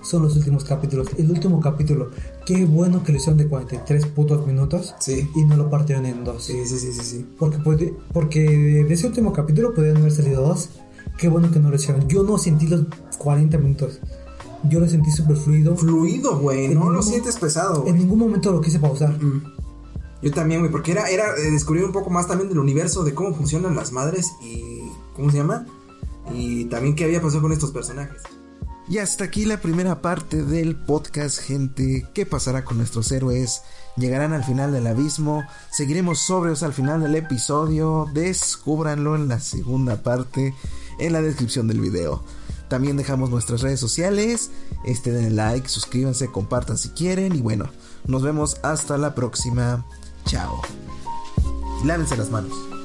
son los últimos capítulos. El último capítulo, qué bueno que lo hicieron de 43 putos minutos. Sí. Y no lo partieron en dos. Sí, sí, sí, sí. sí. Porque, porque de ese último capítulo podrían haber salido dos. Qué bueno que no lo hicieron. Yo no sentí los 40 minutos. Yo lo sentí súper fluido. Fluido, güey. No lo sientes pesado. En ningún momento lo quise pausar. Yo también, güey. Porque era, era eh, descubrir un poco más también del universo, de cómo funcionan las madres y. ¿Cómo se llama? Y también qué había pasado con estos personajes. Y hasta aquí la primera parte del podcast, gente. ¿Qué pasará con nuestros héroes? ¿Llegarán al final del abismo? ¿Seguiremos sobrios al final del episodio? Descúbranlo en la segunda parte, en la descripción del video. También dejamos nuestras redes sociales. Este den like, suscríbanse, compartan si quieren. Y bueno, nos vemos hasta la próxima. Chao. Lávense las manos.